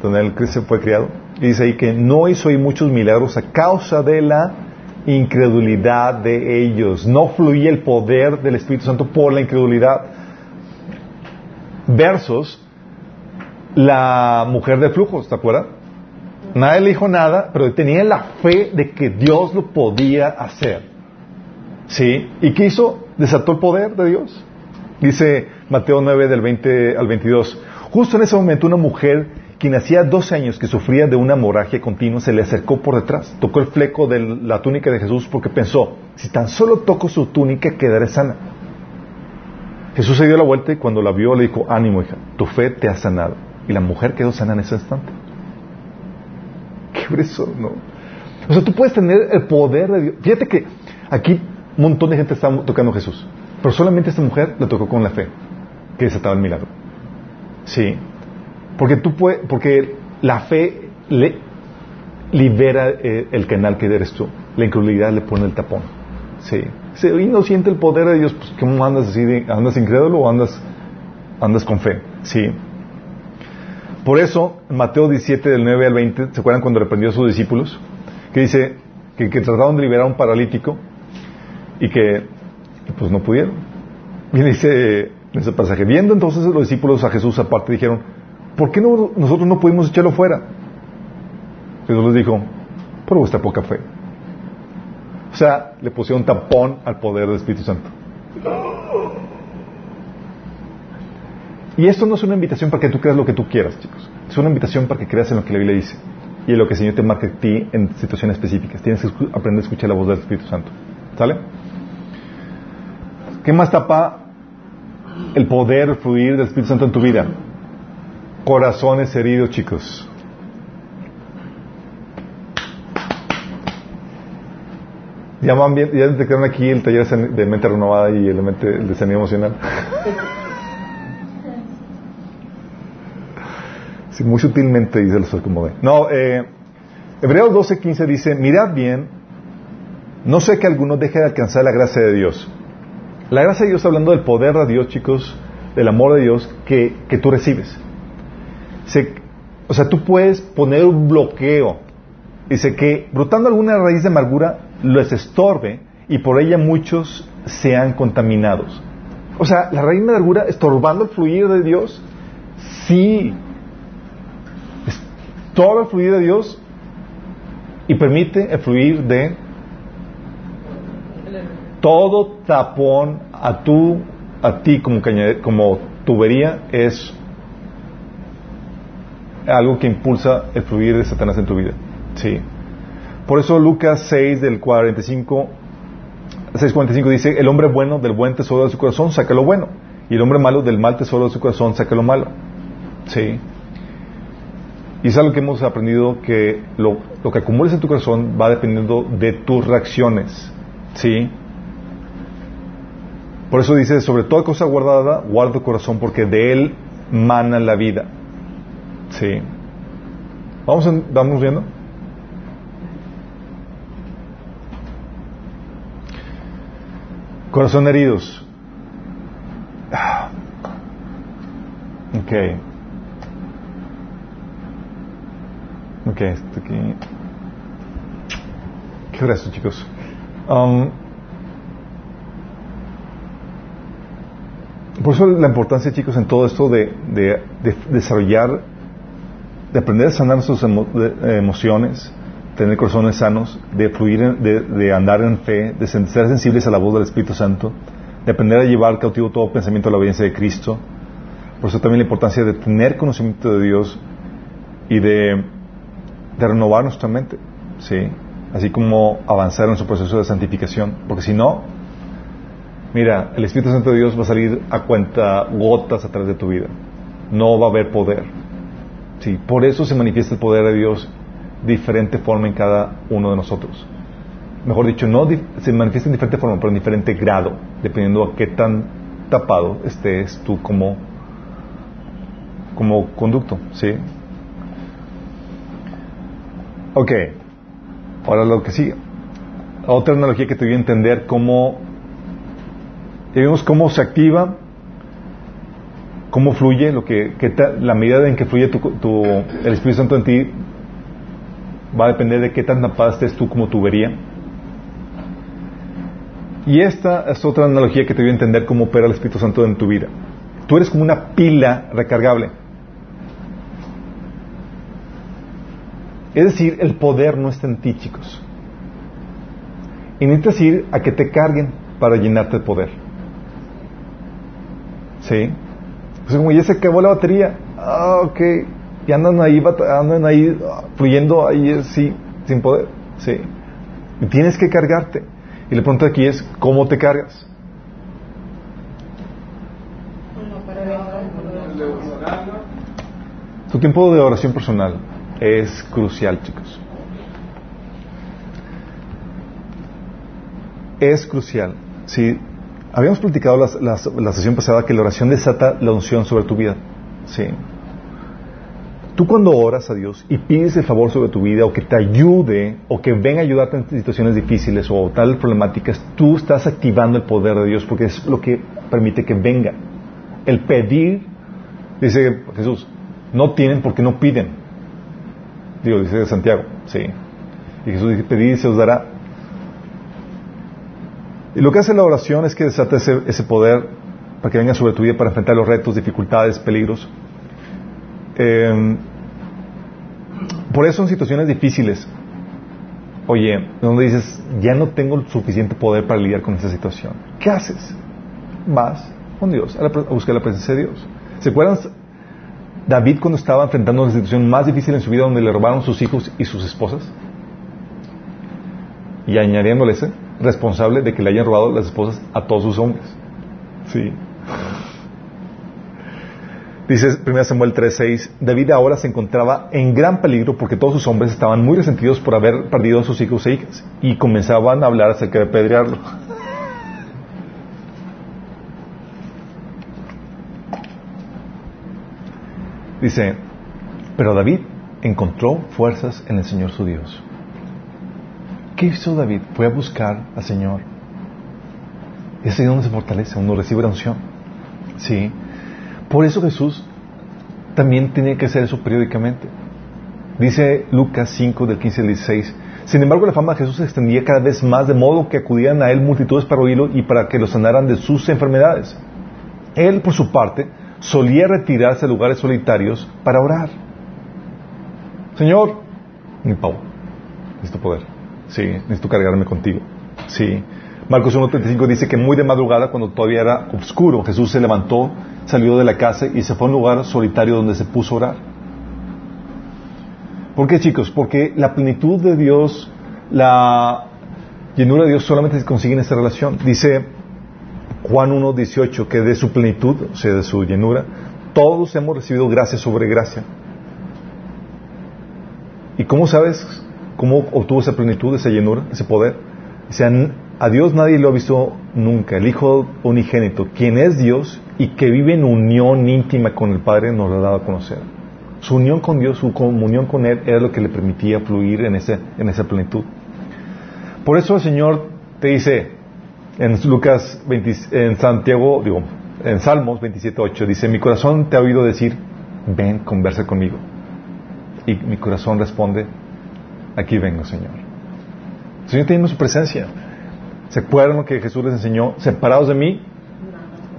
donde él se fue criado. Y dice ahí que no hizo ahí muchos milagros a causa de la incredulidad de ellos. No fluía el poder del Espíritu Santo por la incredulidad. Versos la mujer de flujos, ¿te acuerdas? Nadie le dijo nada, pero tenía la fe de que Dios lo podía hacer. ¿Sí? ¿Y qué hizo? Desató el poder de Dios. Dice Mateo 9 del 20 al 22. Justo en ese momento una mujer quien hacía 12 años que sufría de una hemorragia continua se le acercó por detrás, tocó el fleco de la túnica de Jesús porque pensó, si tan solo toco su túnica quedaré sana. Jesús se dio la vuelta y cuando la vio le dijo, ánimo hija, tu fe te ha sanado. Y la mujer quedó sana en ese instante. Qué eso, ¿no? O sea, tú puedes tener el poder de Dios. Fíjate que aquí un montón de gente está tocando a Jesús, pero solamente esta mujer le tocó con la fe, que desataba el milagro. Sí. Porque tú puedes, porque la fe le libera eh, el canal que eres tú. La incredulidad le pone el tapón. Sí. Si no siente el poder de Dios, pues ¿cómo andas así? ¿Andas incrédulo o andas, andas con fe? Sí. Por eso, Mateo 17, del 9 al 20, ¿se acuerdan cuando reprendió a sus discípulos? Que dice que, que trataron de liberar a un paralítico y que pues no pudieron. Y dice en ese pasaje, viendo entonces los discípulos a Jesús aparte, dijeron, ¿por qué no, nosotros no pudimos echarlo fuera? Jesús les dijo, por vuestra poca fe. O sea, le pusieron tampón al poder del Espíritu Santo. Y esto no es una invitación para que tú creas lo que tú quieras, chicos. Es una invitación para que creas en lo que la Biblia dice y en lo que el Señor te marca a ti en situaciones específicas. Tienes que aprender a escuchar la voz del Espíritu Santo. ¿Sale? ¿Qué más tapa el poder fluir del Espíritu Santo en tu vida? Corazones heridos, chicos. Ya, van bien, ya te quedaron aquí el taller de mente renovada y el, mente, el de sanidad emocional. Sí, muy sutilmente se los acomodé. No, eh, Hebreos 12:15 dice, mirad bien, no sé que alguno deje de alcanzar la gracia de Dios. La gracia de Dios está hablando del poder de Dios, chicos, del amor de Dios que, que tú recibes. o sea, tú puedes poner un bloqueo. Dice que brotando alguna raíz de amargura les estorbe y por ella muchos sean contaminados. O sea, la raíz de amargura estorbando el fluir de Dios, sí. Todo el fluir de Dios y permite el fluir de todo tapón a tú, a ti como, como tubería es algo que impulsa el fluir de Satanás en tu vida. Sí. Por eso Lucas 6 del 45 6.45 dice, el hombre bueno del buen tesoro de su corazón saca lo bueno, y el hombre malo del mal tesoro de su corazón saca lo malo. Sí. Y es algo que hemos aprendido que lo, lo que acumules en tu corazón va dependiendo de tus reacciones. ¿Sí? Por eso dice, sobre toda cosa guardada, guarda tu corazón porque de él mana la vida. Sí. ¿Vamos, ¿Vamos viendo? Corazón heridos. Ok. Ok, esto aquí. ¿Qué es chicos? Um, por eso la importancia, chicos, en todo esto de, de, desarrollar, de aprender a sanar nuestras emociones, tener corazones sanos, de fluir, de, de, andar en fe, de ser sensibles a la voz del Espíritu Santo, de aprender a llevar cautivo todo pensamiento a la obediencia de Cristo. Por eso también la importancia de tener conocimiento de Dios y de, de renovar nuestra mente, ¿sí? Así como avanzar en su proceso de santificación. Porque si no, mira, el Espíritu Santo de Dios va a salir a cuenta gotas a través de tu vida. No va a haber poder. Sí, por eso se manifiesta el poder de Dios diferente forma en cada uno de nosotros. Mejor dicho, no se manifiesta en diferente forma, pero en diferente grado, dependiendo a qué tan tapado estés tú como, como conducto, ¿sí? Ok, ahora lo que sigue. Otra analogía que te voy a entender cómo, ya vimos cómo se activa, cómo fluye, lo que, ta- la medida en que fluye tu, tu- el Espíritu Santo en ti va a depender de qué tan tapada estés tú como tubería. Y esta es otra analogía que te voy a entender cómo opera el Espíritu Santo en tu vida. Tú eres como una pila recargable. Es decir, el poder no está en ti, chicos. Y necesitas ir a que te carguen para llenarte de poder. ¿Sí? Pues como ya se acabó la batería. Ah, ok. Y andan ahí, andan ahí ah, fluyendo ahí, eh, sí, sin poder. Sí. Y tienes que cargarte. Y la pregunta aquí es, ¿cómo te cargas? Tu tiempo de oración personal es crucial, chicos. Es crucial. Sí, habíamos platicado las- la sesión pasada que la oración desata la unción sobre tu vida. Sí. Tú cuando oras a Dios y pides el favor sobre tu vida o que te ayude o que venga a ayudarte en situaciones difíciles o tal problemáticas, tú estás activando el poder de Dios porque es lo que permite que venga. El pedir, dice Jesús, no tienen porque no piden. Digo, dice Santiago, sí. Y Jesús dice, pedir y se os dará. Y lo que hace la oración es que desata ese, ese poder para que venga sobre tu vida para enfrentar los retos, dificultades, peligros. Eh, por eso en situaciones difíciles, oye, donde dices, ya no tengo el suficiente poder para lidiar con esa situación, ¿qué haces? Vas con Dios a, la a buscar la presencia de Dios. ¿Se acuerdan David cuando estaba enfrentando una situación más difícil en su vida donde le robaron sus hijos y sus esposas? Y añadiéndole ese responsable de que le hayan robado las esposas a todos sus hombres. Sí. Dice 1 Samuel 3:6, David ahora se encontraba en gran peligro porque todos sus hombres estaban muy resentidos por haber perdido a sus hijos e hijas y comenzaban a hablar acerca de pedrearlo. Dice, pero David encontró fuerzas en el Señor su Dios. ¿Qué hizo David? Fue a buscar al Señor. Es ahí donde se fortalece, uno recibe la unción. Sí. Por eso Jesús también tenía que hacer eso periódicamente. Dice Lucas 5 del 15 al 16. Sin embargo, la fama de Jesús se extendía cada vez más, de modo que acudían a él multitudes para oírlo y para que lo sanaran de sus enfermedades. Él, por su parte, solía retirarse a lugares solitarios para orar. Señor, mi Pau, necesito poder. Sí, necesito cargarme contigo. Sí. Marcos 1.35 dice que muy de madrugada, cuando todavía era oscuro, Jesús se levantó, salió de la casa y se fue a un lugar solitario donde se puso a orar. ¿Por qué, chicos? Porque la plenitud de Dios, la llenura de Dios solamente se consigue en esta relación. Dice Juan 1.18 que de su plenitud, o sea, de su llenura, todos hemos recibido gracia sobre gracia. ¿Y cómo sabes cómo obtuvo esa plenitud, esa llenura, ese poder? A Dios nadie lo ha visto nunca. El Hijo unigénito, quien es Dios y que vive en unión íntima con el Padre, nos lo ha dado a conocer. Su unión con Dios, su comunión con Él, era lo que le permitía fluir en, esa plenitud. Por eso el Señor te dice en Lucas 20, en Santiago, digo, en Salmos 27.8, dice, mi corazón te ha oído decir, ven, conversa conmigo. Y mi corazón responde, aquí vengo, Señor. El Señor tiene su presencia. ¿Se acuerdan lo que Jesús les enseñó? Separados de mí,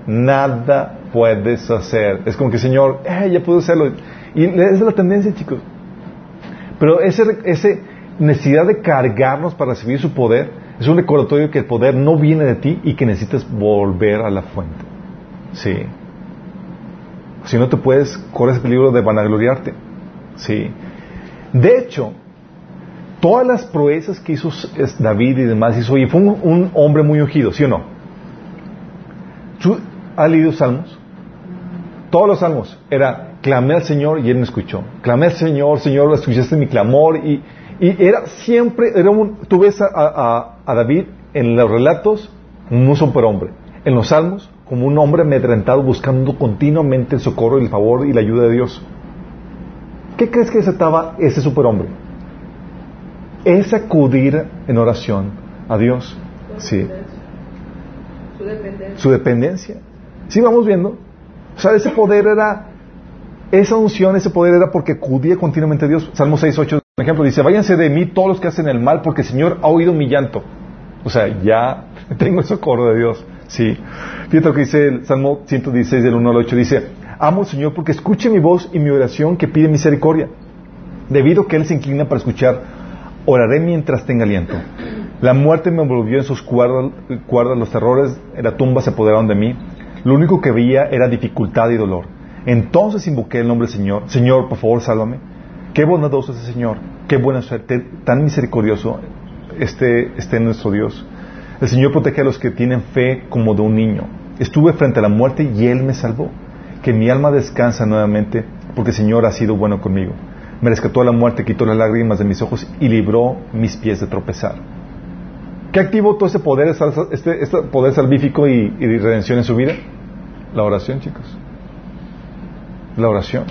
nada puedes hacer. Es como que, Señor, eh, ya puedo hacerlo. Y esa es la tendencia, chicos. Pero esa ese necesidad de cargarnos para recibir su poder es un recordatorio que el poder no viene de ti y que necesitas volver a la fuente. Sí. Si no te puedes, corres el peligro de vanagloriarte. Sí. De hecho, todas las proezas que hizo David y demás hizo, oye, fue un, hombre muy ungido, ¿sí o no? ¿Tú has leído salmos? Todos los salmos era clamé al Señor y Él me escuchó. Clamé al Señor, Señor, escuchaste mi clamor y, y era siempre, era un, tú ves a, David en los relatos un superhombre, en los salmos como un hombre amedrentado buscando continuamente el socorro, el favor y la ayuda de Dios. ¿Qué crees que desataba ese superhombre? Es acudir en oración a Dios. Sí. Su dependencia. Su dependencia. Sí, vamos viendo. O sea, ese poder era, esa unción, ese poder era porque acudía continuamente a Dios. Salmo 6, 8, por ejemplo, dice, váyanse de mí todos los que hacen el mal, porque el Señor ha oído mi llanto. O sea, ya tengo el socorro de Dios. Sí. Fíjate lo que dice el Salmo 116, del 1 al 8, dice, amo al Señor porque escuche mi voz y mi oración que pide misericordia. Debido a que Él se inclina para escuchar, oraré mientras tenga aliento. La muerte me envolvió en sus cuerdas, los terrores de la tumba se apoderaron de mí. Lo único que veía era dificultad y dolor. Entonces invoqué el nombre del Señor. Señor, por favor, sálvame. Qué bondadoso es el Señor. Qué buena suerte. Tan misericordioso este, este nuestro Dios. El Señor protege a los que tienen fe como de un niño. Estuve frente a la muerte y Él me salvó. Que mi alma descansa nuevamente porque el Señor ha sido bueno conmigo. Me rescató de la muerte, quitó las lágrimas de mis ojos y libró mis pies de tropezar. ¿Qué activó todo ese poder, este, este poder salvífico y, de redención en su vida? La oración, chicos. La oración.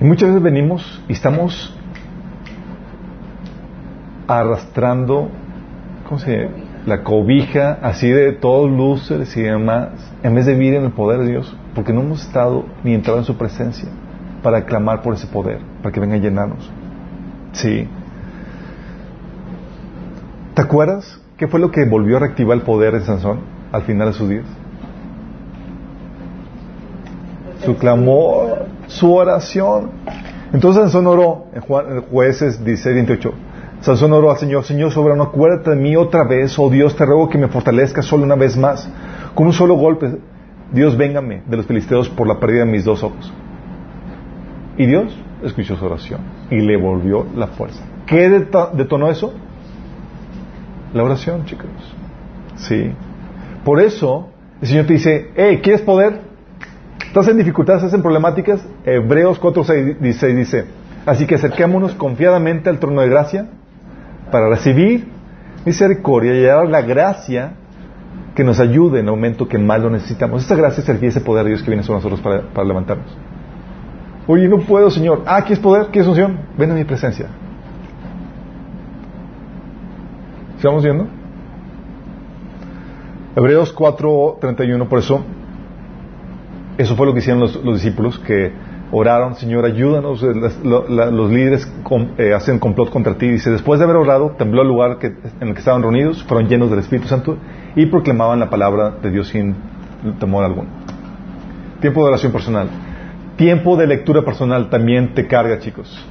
Y muchas veces venimos y estamos arrastrando, ¿cómo se? La cobija así de todos luces y demás, en vez de vivir en el poder de Dios, porque no hemos estado ni entrado en su presencia para clamar por ese poder, para que venga a llenarnos. Sí. ¿Te acuerdas qué fue lo que volvió a reactivar el poder de Sansón al final de sus días? Su clamor, su oración. Entonces Sansón oró en Juan- en Jueces 16, 28. Sansón oró al Señor, Señor soberano, acuérdate de mí otra vez, oh Dios, te ruego que me fortalezca solo una vez más. Con un solo golpe, Dios, véngame de los filisteos por la pérdida de mis dos ojos. Y Dios escuchó su oración y le volvió la fuerza. ¿Qué detonó eso? La oración, chicos. Sí. Por eso, el Señor te dice, hey, ¿quieres poder? ¿Estás en dificultades, estás en problemáticas? Hebreos 4, 6, 16 dice, así que acerquémonos confiadamente al trono de gracia para recibir misericordia y hallar la gracia que nos ayude en el momento que más lo necesitamos. Esta gracia es el ese poder de Dios que viene sobre nosotros para levantarnos. Oye, no puedo, Señor. Ah, ¿quieres poder? ¿Quieres unción? Ven a mi presencia. ¿Sigamos viendo? Hebreos 4:31, por eso, eso fue lo que hicieron los, los discípulos, que oraron, Señor, ayúdanos, eh, los líderes eh, hacen complot contra ti. Dice, después de haber orado, tembló el lugar en el que estaban reunidos, fueron llenos del Espíritu Santo y proclamaban la palabra de Dios sin temor alguno. Tiempo de oración personal. Tiempo de lectura personal también te carga, chicos.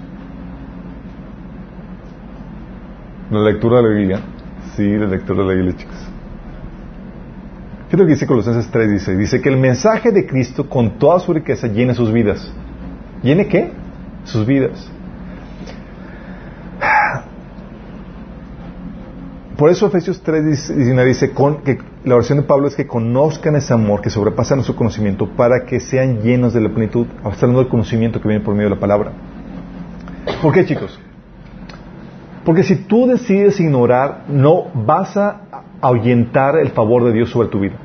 La lectura de la Biblia. Sí, la lectura de la Biblia, chicos. Fíjate lo que dice Colosenses 3, dice, dice que el mensaje de Cristo con toda su riqueza llene sus vidas. ¿Llene qué? Sus vidas. Por eso Efesios 3, 19 dice con, que la oración de Pablo es que conozcan ese amor que sobrepasa nuestro conocimiento para que sean llenos de la plenitud, hablando del conocimiento que viene por medio de la palabra. ¿Por qué, chicos? Porque si tú decides ignorar, no vas a ahuyentar el favor de Dios sobre tu vida,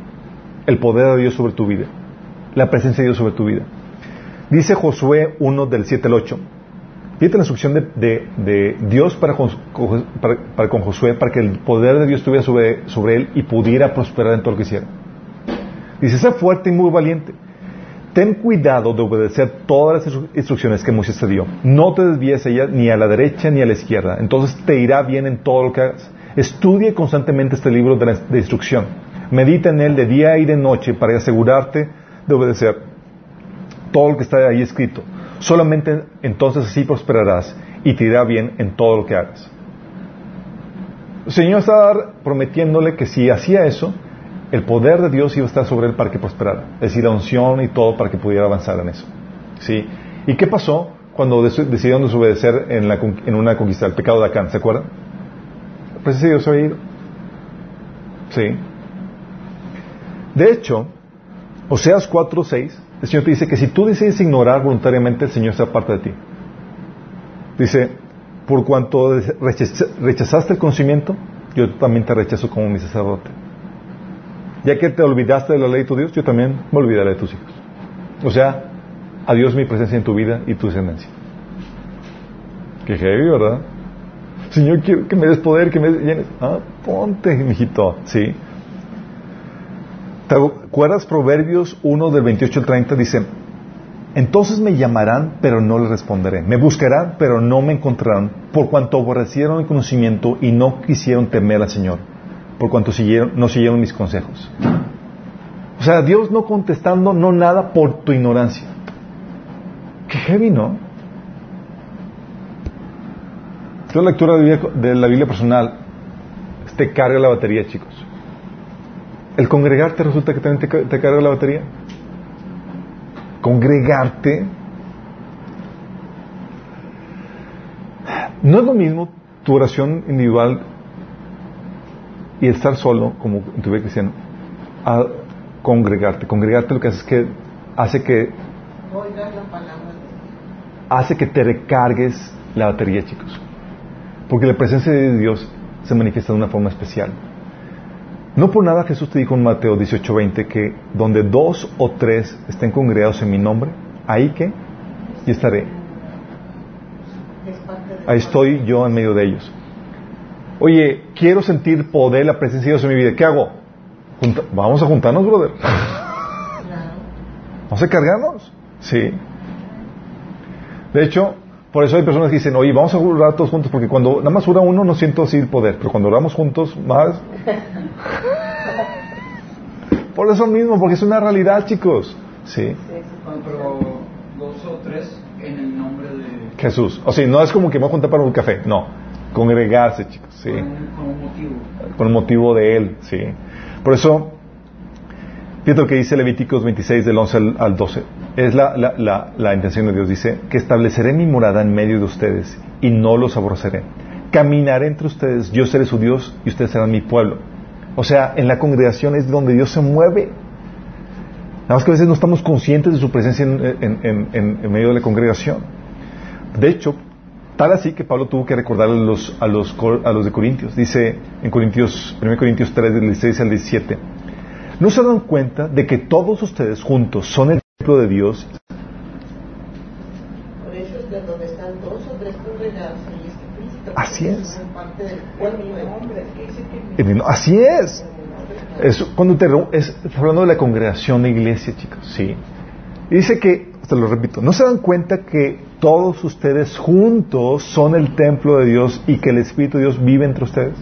el poder de Dios sobre tu vida, la presencia de Dios sobre tu vida. Dice Josué 1 del 7 al 8. Fíjate la instrucción de, Dios para, con- para- con Josué, para que el poder de Dios estuviera sobre, él y pudiera prosperar en todo lo que hiciera. Dice, sé fuerte y muy valiente. Ten cuidado de obedecer todas las instru- instrucciones que Moisés te dio. No te desvíes ellas ni a la derecha ni a la izquierda. Entonces te irá bien en todo lo que hagas. Estudie constantemente este libro de, la- de instrucción. Medita en él de día y de noche para asegurarte de obedecer todo lo que está ahí escrito. Solamente entonces así prosperarás y te irá bien en todo lo que hagas. El Señor estaba prometiéndole que si hacía eso, el poder de Dios iba a estar sobre él para que prosperara. Es decir, la unción y todo para que pudiera avanzar en eso. ¿Sí? ¿Y qué pasó cuando decidieron desobedecer en, la en una conquista? El pecado de Acán, ¿se acuerdan? Pues ese Dios había ido. Sí. De hecho, Oseas 4.6 el Señor te dice que si tú decides ignorar voluntariamente, el Señor se aparta de ti. Dice, por cuanto rechaza- rechazaste el conocimiento, yo también te rechazo como mi sacerdote. Ya que te olvidaste de la ley de tu Dios, yo también me olvidaré de tus hijos. O sea, adiós mi presencia en tu vida y tu descendencia. Qué heavy, ¿verdad? Señor, quiero que me des poder, que me llenes. Ah, ponte, mijito. Sí. ¿Te acuerdas Proverbios 1 del 28 al 30? Dice, entonces me llamarán, pero no les responderé. Me buscarán, pero no me encontrarán, por cuanto aborrecieron el conocimiento y no quisieron temer al Señor, por cuanto siguieron, no siguieron mis consejos. O sea, Dios no contestando, no nada por tu ignorancia. Qué heavy, ¿no? Tu lectura de la Biblia personal te carga la batería, chicos. El congregarte resulta que también te, ca- te carga la batería. Congregarte. No es lo mismo tu oración individual y estar solo, como en tu vida cristiana, a congregarte. Congregarte lo que hace es que hace que hace que te recargues la batería, chicos. Porque la presencia de Dios se manifiesta de una forma especial. No por nada Jesús te dijo en Mateo 18:20 que donde dos o tres estén congregados en mi nombre, ahí que yo estaré. Ahí estoy yo en medio de ellos. Oye, quiero sentir poder, la presencia de Dios en mi vida. ¿Qué hago? Junta- Vamos a juntarnos, brother. Vamos a cargarnos. Sí. De hecho, por eso hay personas que dicen, oye, vamos a orar todos juntos, porque cuando nada más ora uno no siento así el poder, pero cuando oramos juntos más... por eso mismo, porque es una realidad, chicos. Sí. Pero dos o tres en el nombre de... Jesús. O sea, no es como que me voy a juntar para un café, no. Congregarse, chicos. Sí. Con, un, con un motivo. Con el motivo de Él, sí. Por eso, fíjate lo que dice Levíticos 26 del 11 al, al 12. Es la, la, la, intención de Dios. Dice, que estableceré mi morada en medio de ustedes y no los aborreceré. Caminaré entre ustedes, yo seré su Dios y ustedes serán mi pueblo. O sea, en la congregación es donde Dios se mueve. Nada más que a veces no estamos conscientes de su presencia en, en- en- medio de la congregación. De hecho, tal así que Pablo tuvo que recordar a los, a los, a los de Corintios. Dice en Corintios, 1 Corintios 3, del 16 al 17. ¿No se dan cuenta de que todos ustedes juntos son el templo de Dios? Así es. Así es. Es cuando te, es, hablando de la congregación de iglesia, chicos. Sí. Y dice que, te lo repito, ¿no se dan cuenta que todos ustedes juntos son el templo de Dios y que el Espíritu de Dios vive entre ustedes?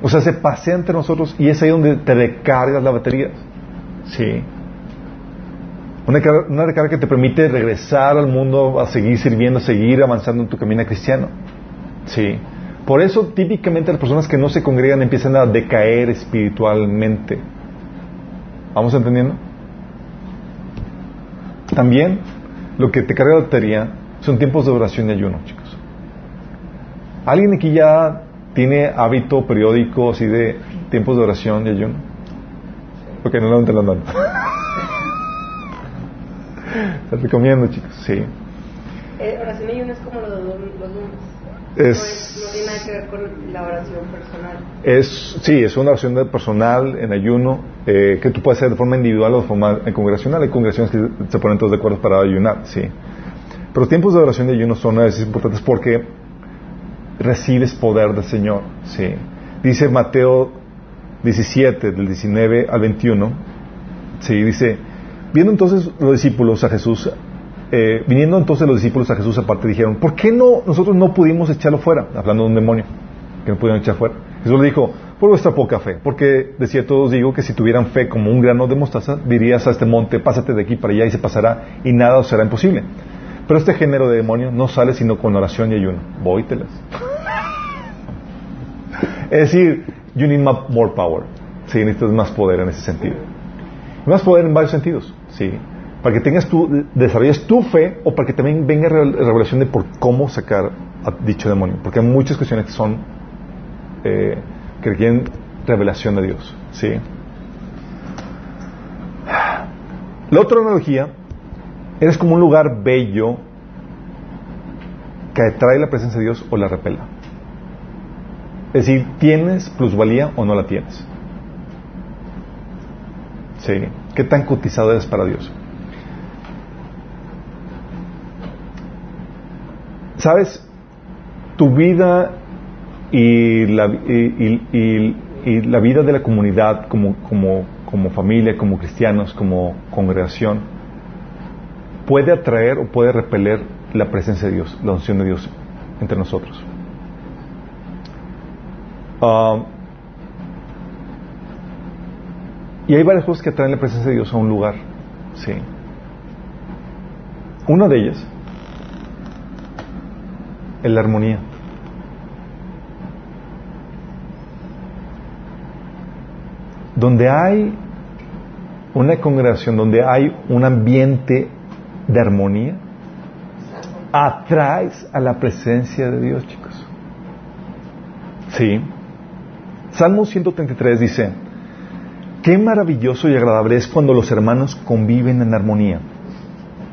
O sea, se pasea entre nosotros y es ahí donde te recargas la batería. Sí. Una, car- una recarga que te permite regresar al mundo, a seguir sirviendo, a seguir avanzando en tu camino cristiano. Sí. Por eso típicamente las personas que no se congregan empiezan a decaer espiritualmente. ¿Vamos entendiendo? También lo que te carga la batería son tiempos de oración y ayuno, chicos. ¿Alguien aquí ya tiene hábito periódico así de tiempos de oración y ayuno? Ok, no levanten la. Te recomiendo, chicos, sí. Eh, oración y ayuno es como los los lunes. Es- No, es- no tiene nada que ver con la oración personal. Es, sí, es una oración personal en ayuno eh, que tú puedes hacer de forma individual o de forma eh, congregacional. Hay congregaciones que se ponen todos de acuerdo para ayunar, sí. Pero los tiempos de oración y ayuno son a veces importantes porque recibes poder del Señor, sí. Dice Mateo 17, del 19 al 21, sí, dice, viendo entonces los discípulos a Jesús, eh, viniendo entonces los discípulos a Jesús aparte dijeron, ¿por qué no nosotros no pudimos echarlo fuera? Hablando de un demonio que no pudieron echar fuera. Jesús le dijo, por vuestra poca fe, porque de cierto os digo que si tuvieran fe como un grano de mostaza, dirías a este monte, pásate de aquí para allá y se pasará y nada os será imposible. Pero este género de demonio no sale sino con oración y ayuno. Vóytelas. es decir, you need more power. Sí, necesitas más poder en ese sentido. Más poder en varios sentidos, sí. Para que tengas tu, desarrolles tu fe o para que también venga re- revelación de por cómo sacar a dicho demonio. Porque hay muchas cuestiones que son, eh, que requieren revelación de Dios, sí. La otra analogía, eres como un lugar bello que atrae la presencia de Dios o la repela. Es decir, ¿tienes plusvalía o no la tienes? Sí. ¿Qué tan cotizado eres para Dios? ¿Sabes? Tu vida y la, vida de la comunidad como, familia, como cristianos, como congregación, puede atraer o puede repeler la presencia de Dios, la unción de Dios entre nosotros. Ah, y hay varias cosas que atraen la presencia de Dios a un lugar. Sí. Una de ellas es la armonía. Donde hay una congregación, donde hay un ambiente de armonía, atraes a la presencia de Dios, chicos. Sí. Salmo 133 dice, qué maravilloso y agradable es cuando los hermanos conviven en armonía.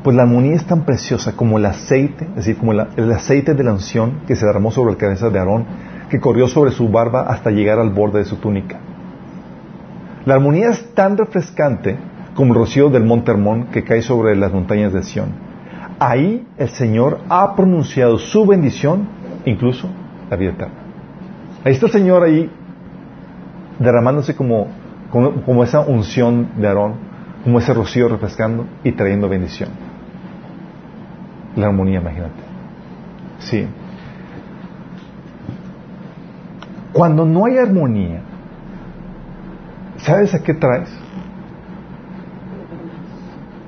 Pues la armonía es tan preciosa como el aceite, es decir, como el aceite de la unción que se derramó sobre la cabeza de Aarón, que corrió sobre su barba hasta llegar al borde de su túnica. La armonía es tan refrescante como el rocío del monte Hermón que cae sobre las montañas de Sión. Ahí el Señor ha pronunciado su bendición, incluso la vida eterna. Ahí está el Señor ahí derramándose como, como, esa unción de Aarón, como ese rocío refrescando y trayendo bendición. La armonía, imagínate. Sí. Cuando no hay armonía, ¿sabes a qué traes?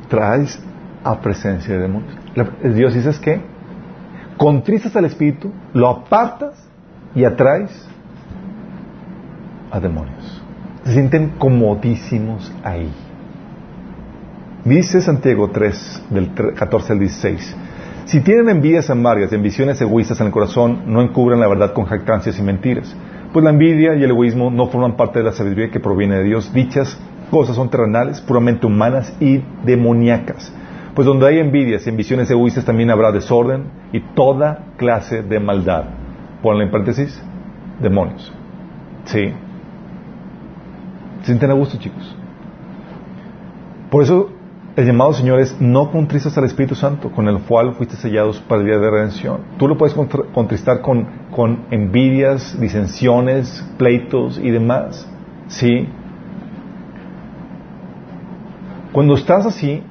Traes a presencia de demonios. La- Dios dice que contristas al espíritu, lo apartas y atraes a demonios. Se sienten comodísimos ahí. Dice Santiago 3, del tre- 14 al 16. Si tienen envidias amargas y ambiciones egoístas en el corazón, no encubran la verdad con jactancias y mentiras. Pues la envidia y el egoísmo no forman parte de la sabiduría que proviene de Dios. Dichas cosas son terrenales, puramente humanas y demoníacas. Pues donde hay envidias y ambiciones egoístas también habrá desorden y toda clase de maldad. Ponle en paréntesis, demonios. Sí. ¿Se sienten a gusto, chicos? Por eso el llamado, Señor, es no contristas al Espíritu Santo, con el cual fuiste sellados para el día de redención. Tú lo puedes contristar con, con envidias, disensiones, pleitos y demás. ¿Sí? Cuando estás así,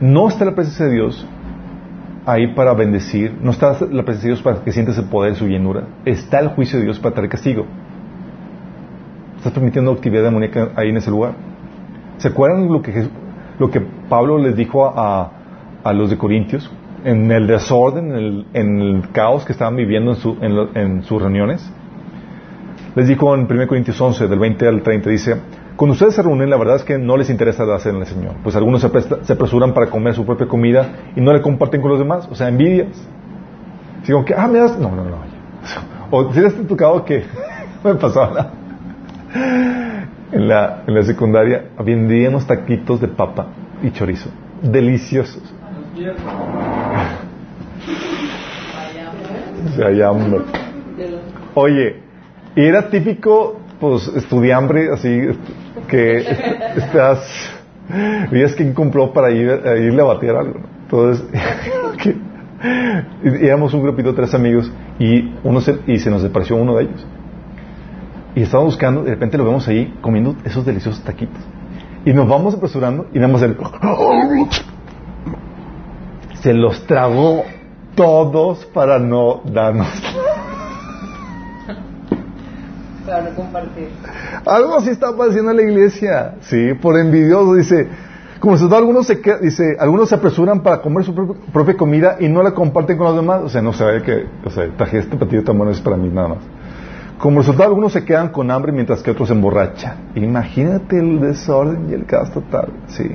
no está la presencia de Dios ahí para bendecir, no está la presencia de Dios para que sientas el poder de su llenura, está el juicio de Dios para traer castigo. Estás permitiendo actividad demoníaca ahí en ese lugar. ¿Se acuerdan lo que, lo que Pablo les dijo a, a los de Corintios? En el desorden, en el, en el caos que estaban viviendo en, su- en lo- en sus reuniones. Les dijo en 1 Corintios 11, del 20 al 30, dice, cuando ustedes se reúnen, la verdad es que no les interesa hacer en el Señor. Pues algunos se, presta- se apresuran para comer su propia comida y no le comparten con los demás. O sea, envidias. Como que, ah, me das... No, no, no. O si les ha tocado que... me pasaba en la, en la secundaria vendíamos taquitos de papa y chorizo. Deliciosos. Ya, hombre. Oye, y era típico, pues, estudiambre, así, que estás, veías quién compró para ir a, irle a batear algo. Entonces, que- éramos un grupito de tres amigos y uno se, y se nos desapareció uno de ellos. Y estábamos buscando, de repente lo vemos ahí comiendo esos deliciosos taquitos. Y nos vamos apresurando y nada más el... Se los tragó todos para no darnos. Para no compartir. Algo así está pasando en la iglesia. Sí, por envidioso, dice. Como se da, algunos se, dice, algunos se apresuran para comer su propia, propia comida y no la comparten con los demás. O sea, no sabe que, o sea, traje este platillo tan bueno es para mí nada más. Como resultado, algunos se quedan con hambre mientras que otros se emborrachan. Imagínate el desorden y el caos total. Sí.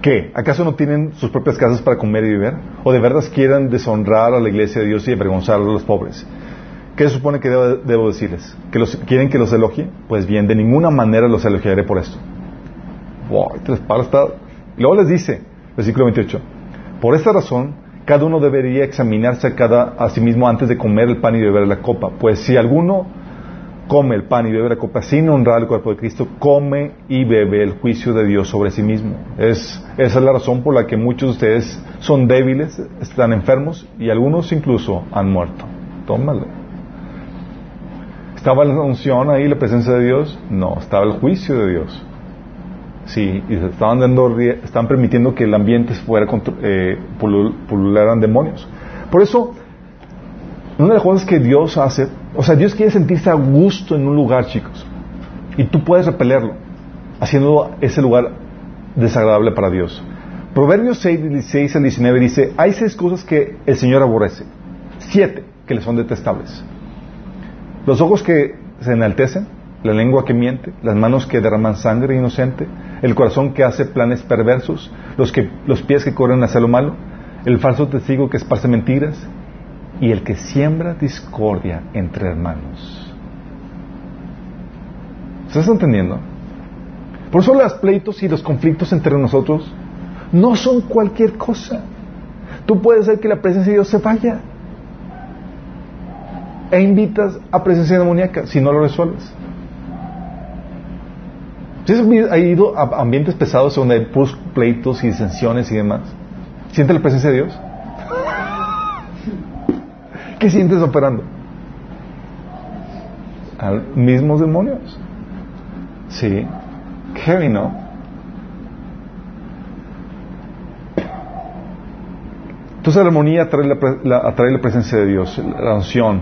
¿Qué? ¿Acaso no tienen sus propias casas para comer y beber? ¿O de verdad quieran deshonrar a la iglesia de Dios y avergonzar a los pobres? ¿Qué se supone que debo, debo decirles? ¿Que los, ¿Quieren que los elogie? Pues bien, de ninguna manera los elogiaré por esto. Wow, la espada está... Luego les dice, versículo 28, por esta razón, cada uno debería examinarse a, cada, a sí mismo antes de comer el pan y beber la copa. Pues si alguno come el pan y bebe la copa sin honrar el cuerpo de Cristo, come y bebe el juicio de Dios sobre sí mismo. Es, esa es la razón por la que muchos de ustedes son débiles, están enfermos y algunos incluso han muerto. Tómalo. ¿Estaba la unción ahí, la presencia de Dios? No, estaba el juicio de Dios. Sí, y estaban dando, estaban permitiendo que el ambiente fuera eh, pulularan demonios. Por eso, una de las cosas que Dios hace, o sea, Dios quiere sentirse a gusto en un lugar, chicos. Y tú puedes repelerlo, haciendo ese lugar desagradable para Dios. Proverbios 6, 16 al 19 dice, hay seis cosas que el Señor aborrece, siete que le son detestables. Los ojos que se enaltecen, la lengua que miente, las manos que derraman sangre inocente, el corazón que hace planes perversos, los, que, los pies que corren hacia lo malo, el falso testigo que esparce mentiras, y el que siembra discordia entre hermanos. ¿Estás entendiendo? Por eso los pleitos y los conflictos entre nosotros no son cualquier cosa. Tú puedes hacer que la presencia de Dios se vaya. E invitas a presencia demoníaca si no lo resuelves. Si has ido a ambientes pesados donde hay pleitos y disensiones y demás, ¿siente la presencia de Dios? ¿Qué sientes operando? A mismos demonios. Sí. Heavy, ¿no? Entonces la armonía atrae la, atrae la presencia de Dios, la unción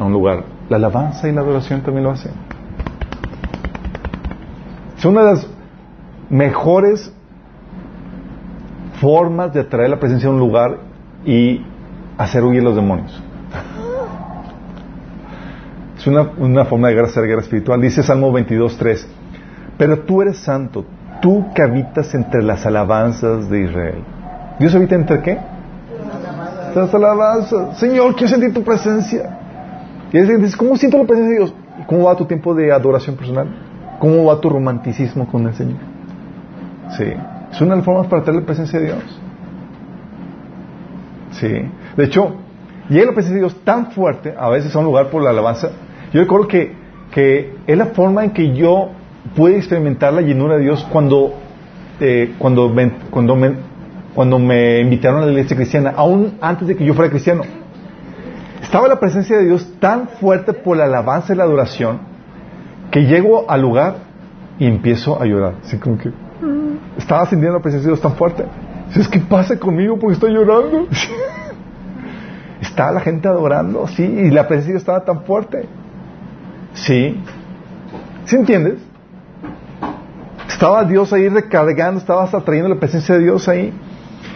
a un lugar. La alabanza y la adoración también lo hacen. Es una de las mejores formas de atraer la presencia a un lugar y hacer huir los demonios. Es una, forma de hacer guerra espiritual. Dice Salmo 22.3, pero tú eres santo, tú que habitas entre las alabanzas de Israel. ¿Dios habita entre qué? Las alabanzas. Señor, quiero sentir tu presencia. Y dices, ¿cómo siento la presencia de Dios? ¿Cómo va tu tiempo de adoración personal? ¿Cómo va tu romanticismo con el Señor? Sí. Es una de las formas para tener la presencia de Dios. Sí. De hecho, llega la presencia de Dios tan fuerte, a veces a un lugar por la alabanza, yo recuerdo que, que es la forma en que yo pude experimentar la llenura de Dios cuando, eh, cuando, me, cuando, me, cuando me invitaron a la iglesia cristiana, aún antes de que yo fuera cristiano. Estaba la presencia de Dios tan fuerte por la alabanza y la adoración que llego al lugar y empiezo a llorar. Así como que estaba sintiendo la presencia de Dios tan fuerte. Es que pasa conmigo porque estoy llorando. estaba la gente adorando, sí, y la presencia de Dios estaba tan fuerte. Sí. ¿Sí entiendes? Estaba Dios ahí recargando, estaba atrayendo la presencia de Dios ahí.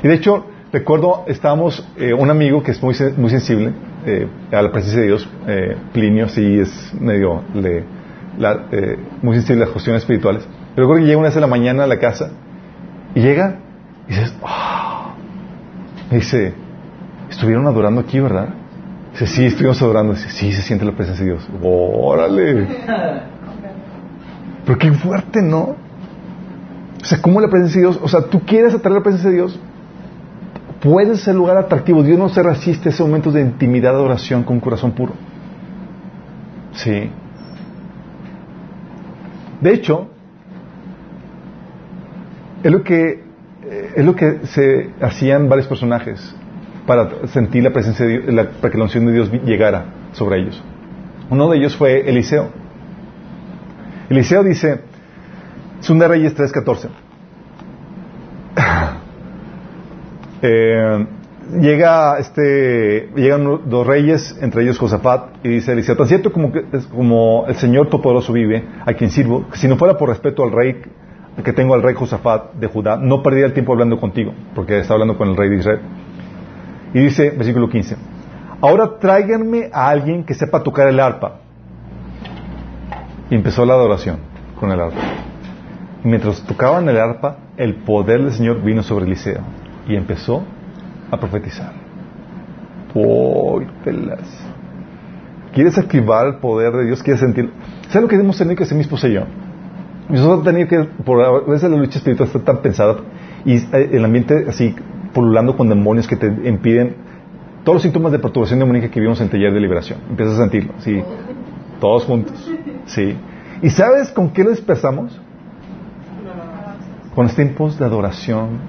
Y de hecho, recuerdo, estábamos, eh, un amigo que es muy, muy sensible eh, a la presencia de Dios, eh, Plinio, sí es medio le, muy sensible a las cuestiones espirituales. Pero recuerdo que llega una vez a la mañana a la casa y llega y dices, oh. dice, estuvieron adorando aquí, ¿verdad? Dice, sí, estuvimos adorando. Dice, sí, se siente la presencia de Dios. Órale. Pero qué fuerte, ¿no? O sea, ¿cómo la presencia de Dios? O sea, tú quieres atraer la presencia de Dios, puedes ser lugar atractivo. Dios no se resiste a ese momento de intimidad, de oración con un corazón puro. Sí. De hecho, es lo que es lo que se hacían varios personajes para sentir la presencia de Dios, para que la unción de Dios llegara sobre ellos. Uno de ellos fue Eliseo. Eliseo dice, Segunda Reyes 3.14. eh, llega este, llegan dos reyes, entre ellos Josafat, y dice Eliseo, tan cierto como, que, como el Señor Todopoderoso vive, a quien sirvo, si no fuera por respeto al rey que tengo al rey Josafat de Judá, no perdería el tiempo hablando contigo, porque está hablando con el rey de Israel. Y dice, versículo 15, ahora tráiganme a alguien que sepa tocar el arpa. Y empezó la adoración con el arpa. Y mientras tocaban el arpa, el poder del Señor vino sobre Eliseo y empezó a profetizar. Uy, ¿Quieres activar el poder de Dios? ¿Quieres sentir? ¿Sabes lo que hemos tenido que hacer mi esposa y yo? Tenemos que, por a veces la lucha espiritual está tan pensada y eh, el ambiente así pululando con demonios que te impiden todos los síntomas de perturbación demoníaca que vimos en taller de liberación. Empiezas a sentirlo, sí. Todos juntos, sí. ¿Y sabes con qué lo dispersamos? Con los tiempos de adoración,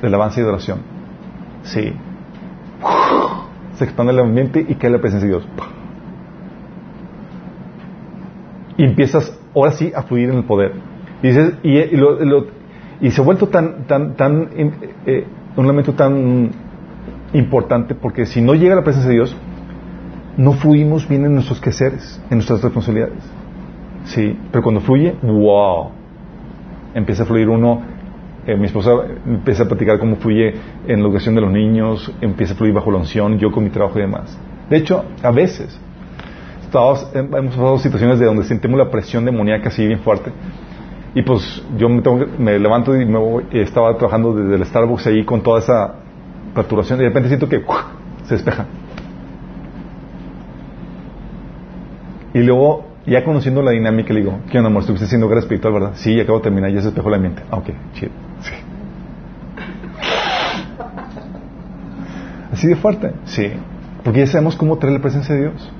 de alabanza y adoración. Sí. Se expande el ambiente y cae la presencia de Dios. Y empiezas ahora sí a fluir en el poder. Y, se ha vuelto tan, tan, tan, eh, eh, un elemento tan importante porque si no llega la presencia de Dios, no fluimos bien en nuestros quehaceres, en nuestras responsabilidades. Sí, pero cuando fluye, wow, empieza a fluir uno. Eh, mi esposa empieza a platicar cómo fluye en la educación de los niños, empieza a fluir bajo la unción, yo con mi trabajo y demás. De hecho, a veces estamos- hem- hemos pasado situaciones de donde sentimos la presión demoníaca así bien fuerte. Y pues yo me, levanto y me voy, estaba trabajando desde el Starbucks ahí con toda esa perturbación y de repente siento que se despeja. Y luego, ya conociendo la dinámica, le digo, ¿qué onda, amor? Estuviste haciendo guerra espiritual, ¿verdad? Sí, acabo de terminar, ya se despejó la mente. Ah, ok, chido. Sí. Así de fuerte, sí. Porque ya sabemos cómo traer la presencia de Dios.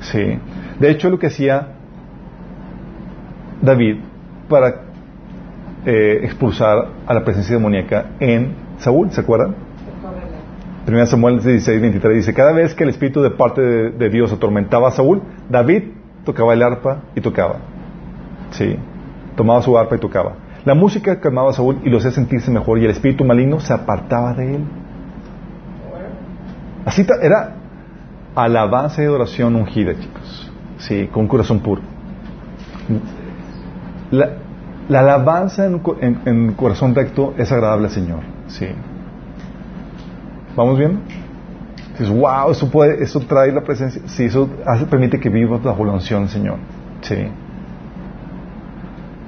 Sí. De hecho, lo que hacía David para eh, expulsar a la presencia demoníaca en Saúl, ¿se acuerdan? Primera Samuel 16, 23 dice, cada vez que el espíritu de parte de, Dios atormentaba a Saúl, David tocaba el arpa y tocaba. Sí, tomaba su arpa y tocaba. La música calmaba a Saúl y lo hacía sentirse mejor y el espíritu maligno se apartaba de él. Así era alabanza y adoración ungida, chicos. Sí, con corazón puro. La, la alabanza en, en- corazón recto es agradable al Señor. Sí. ¿Vamos bien? Dices, wow, eso, puede, eso trae la presencia. Sí, eso hace, permite que vivas bajo la unción del Señor. Sí.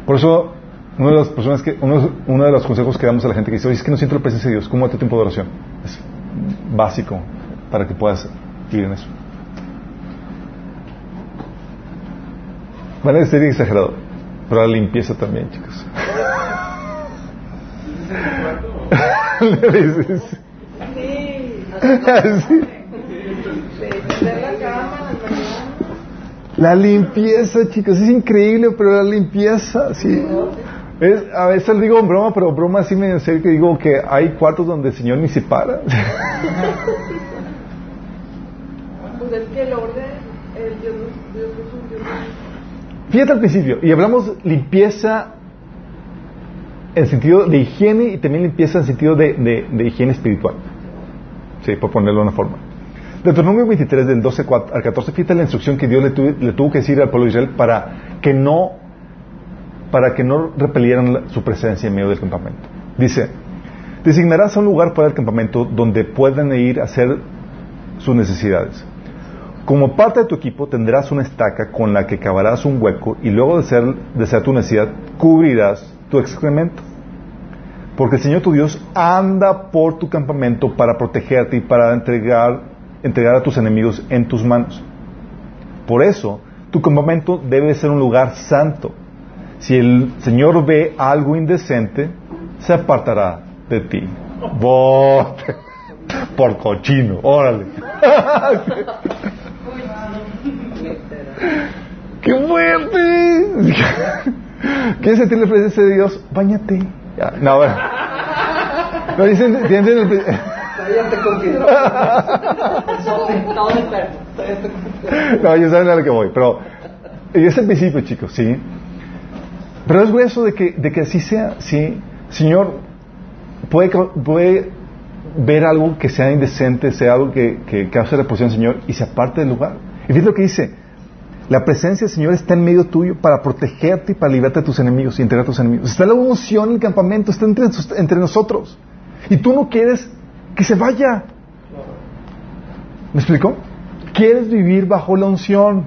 Por eso, una de las personas que, uno, uno de los consejos que damos a la gente que dice, oye, es que no siento la presencia de Dios, ¿cómo es tu tiempo de oración? Es básico para que puedas vivir en eso. Van a decir exagerado, pero la limpieza también, chicos. Le dices, Sí. la en limpieza, chicos, es increíble, pero la limpieza, sí. Es, a veces digo en broma, pero broma así me serio que digo que hay cuartos donde el Señor ni se para. Pues es que el orden, el Dios, Dios es un Dios. Fíjate al principio, y hablamos limpieza en sentido de higiene y también limpieza en sentido de, de- de higiene espiritual. Sí, por ponerlo de una forma. Deuteronomio 23, del 12 cua- al 14, fíjate la instrucción que Dios le, tu- le tuvo que decir al pueblo de Israel para que no, para que no repelieran su presencia en medio del campamento. Dice, designarás un lugar fuera del campamento donde puedan ir a hacer sus necesidades. Como parte de tu equipo tendrás una estaca con la que cavarás un hueco y luego de ser, de ser tu necesidad cubrirás tu excremento. Porque el Señor tu Dios anda por tu campamento para protegerte y para entregar, entregar a tus enemigos en tus manos. Por eso, tu campamento debe ser un lugar santo. Si el Señor ve algo indecente, se apartará de ti. Bote. Por cochino, órale. ¡Qué fuerte! ¿Quieres sentir la presencia de Dios? Báñate. No, bueno. No, dicen, ¿entienden el- Todavía te considero. No, ya saben a lo que voy, pero es el principio, chicos, ¿sí? Pero es grueso de que, de que así sea, ¿sí? Señor, puede, puede ver algo que sea indecente, sea algo que, que cause repulsión, Señor, y se aparte del lugar. Y fíjate lo que dice, la presencia del Señor está en medio tuyo para protegerte y para librarte de tus enemigos y entregar a tus enemigos. Está la unción en el campamento, está entre, entre nosotros. Y tú no quieres que se vaya. ¿Me explico? Quieres vivir bajo la unción.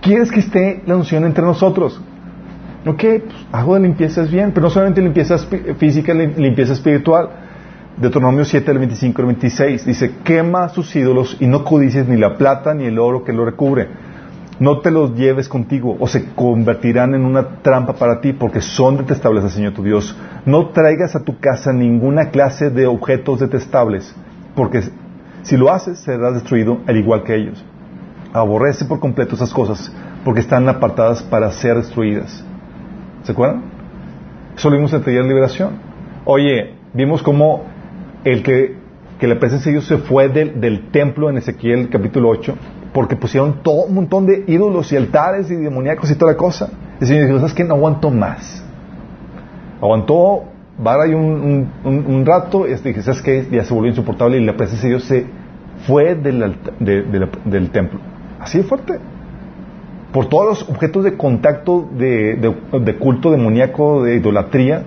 Quieres que esté la unción entre nosotros. Ok, pues, hago de limpieza es bien, pero no solamente limpieza física, lim- limpieza espiritual. Deuteronomio 7, del 25 al 26 dice: Quema sus ídolos y no codicies ni la plata ni el oro que lo recubre. No te los lleves contigo o se convertirán en una trampa para ti porque son detestables al Señor tu Dios. No traigas a tu casa ninguna clase de objetos detestables porque si lo haces serás destruido al igual que ellos. Aborrece por completo esas cosas porque están apartadas para ser destruidas. ¿Se acuerdan? Eso lo vimos en el taller de liberación. Oye, vimos cómo el que, que la presencia se fue del, del templo en Ezequiel capítulo 8 porque pusieron todo un montón de ídolos y altares y demoníacos y toda la cosa. El Señor dijo, ¿sabes qué? No aguanto más. Aguantó vara y un, rato y dije, ¿sabes qué? Ya se volvió insoportable y la presencia de Dios se fue del, del templo. Así de fuerte. Por todos los objetos de contacto de- de culto demoníaco, de idolatría.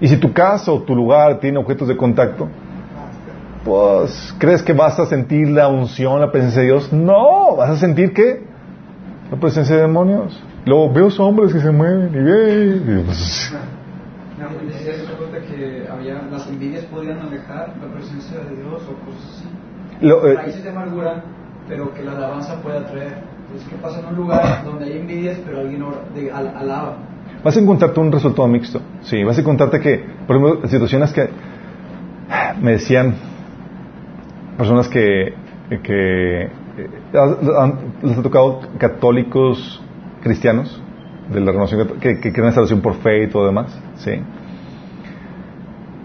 Y si tu casa o tu lugar tiene objetos de contacto, pues, ¿crees que vas a sentir la unción, la presencia de Dios? No, vas a sentir que la presencia de demonios. Luego veo hombres que se mueven y ve. pues, cuenta que había, las envidias podían alejar la presencia de Dios o cosas así. lo- eh, Raíces de amargura, pero que la alabanza puede atraer. Entonces, ¿qué pasa en un lugar donde hay envidias, pero alguien de- al- alaba? vas a encontrarte un resultado mixto. Sí, vas a encontrarte que, por ejemplo, situaciones que me decían personas que, que eh, les ha tocado católicos cristianos de la renovación que, que creen en salvación por fe y todo demás. Sí.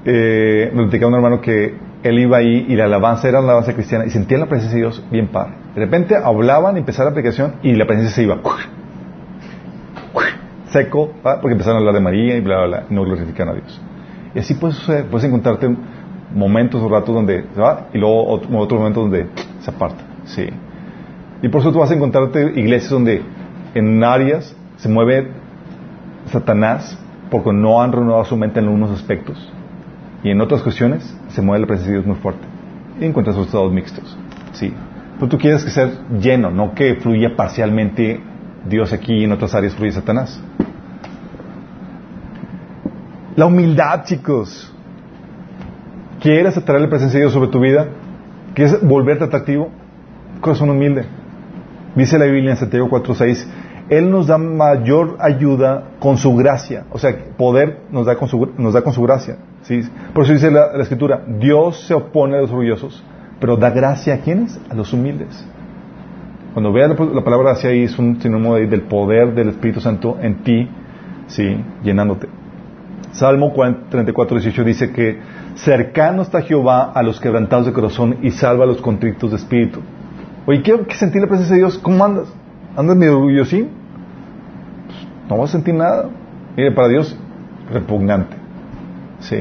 Eh, me platicaba un hermano que él iba ahí y la alabanza era la alabanza cristiana y sentía la presencia de Dios bien padre. De repente hablaban, empezaba la aplicación y la presencia se iba seco, porque empezaron a hablar de María y bla, bla, bla, y no glorifican a Dios. Y así puedes, puedes encontrarte momentos o ratos donde se va y luego otro, otros momentos donde se aparta. Sí. Y por eso tú vas a encontrarte iglesias donde en áreas se mueve Satanás porque no han renovado su mente en algunos aspectos y en otras cuestiones se mueve la presencia de Dios muy fuerte y encuentras resultados mixtos. Sí. Pero tú quieres que sea lleno, no que fluya parcialmente Dios aquí y en otras áreas fluye Satanás. La humildad, chicos. ¿Quieres atraer la presencia de Dios sobre tu vida? ¿Quieres volverte atractivo? Corazón humilde. Dice la Biblia en Santiago 4:6, Él nos da mayor ayuda con su gracia. O sea, poder nos da con su, nos da con su gracia. ¿sí? Por eso dice la, Escritura, Dios se opone a los orgullosos, pero da gracia a quienes? A los humildes. Cuando veas la, la palabra gracia ahí es un sinónimo de- del poder del Espíritu Santo en ti, ¿sí? llenándote. Salmo 40 34, 18 dice que cercano está Jehová a los quebrantados de corazón y salva a los contritos de espíritu. Oye, quiero que sentir la presencia de Dios. ¿Cómo andas? ¿Andas medio orgullosín? Pues, no vas a sentir nada. Mire, para Dios, repugnante. Sí.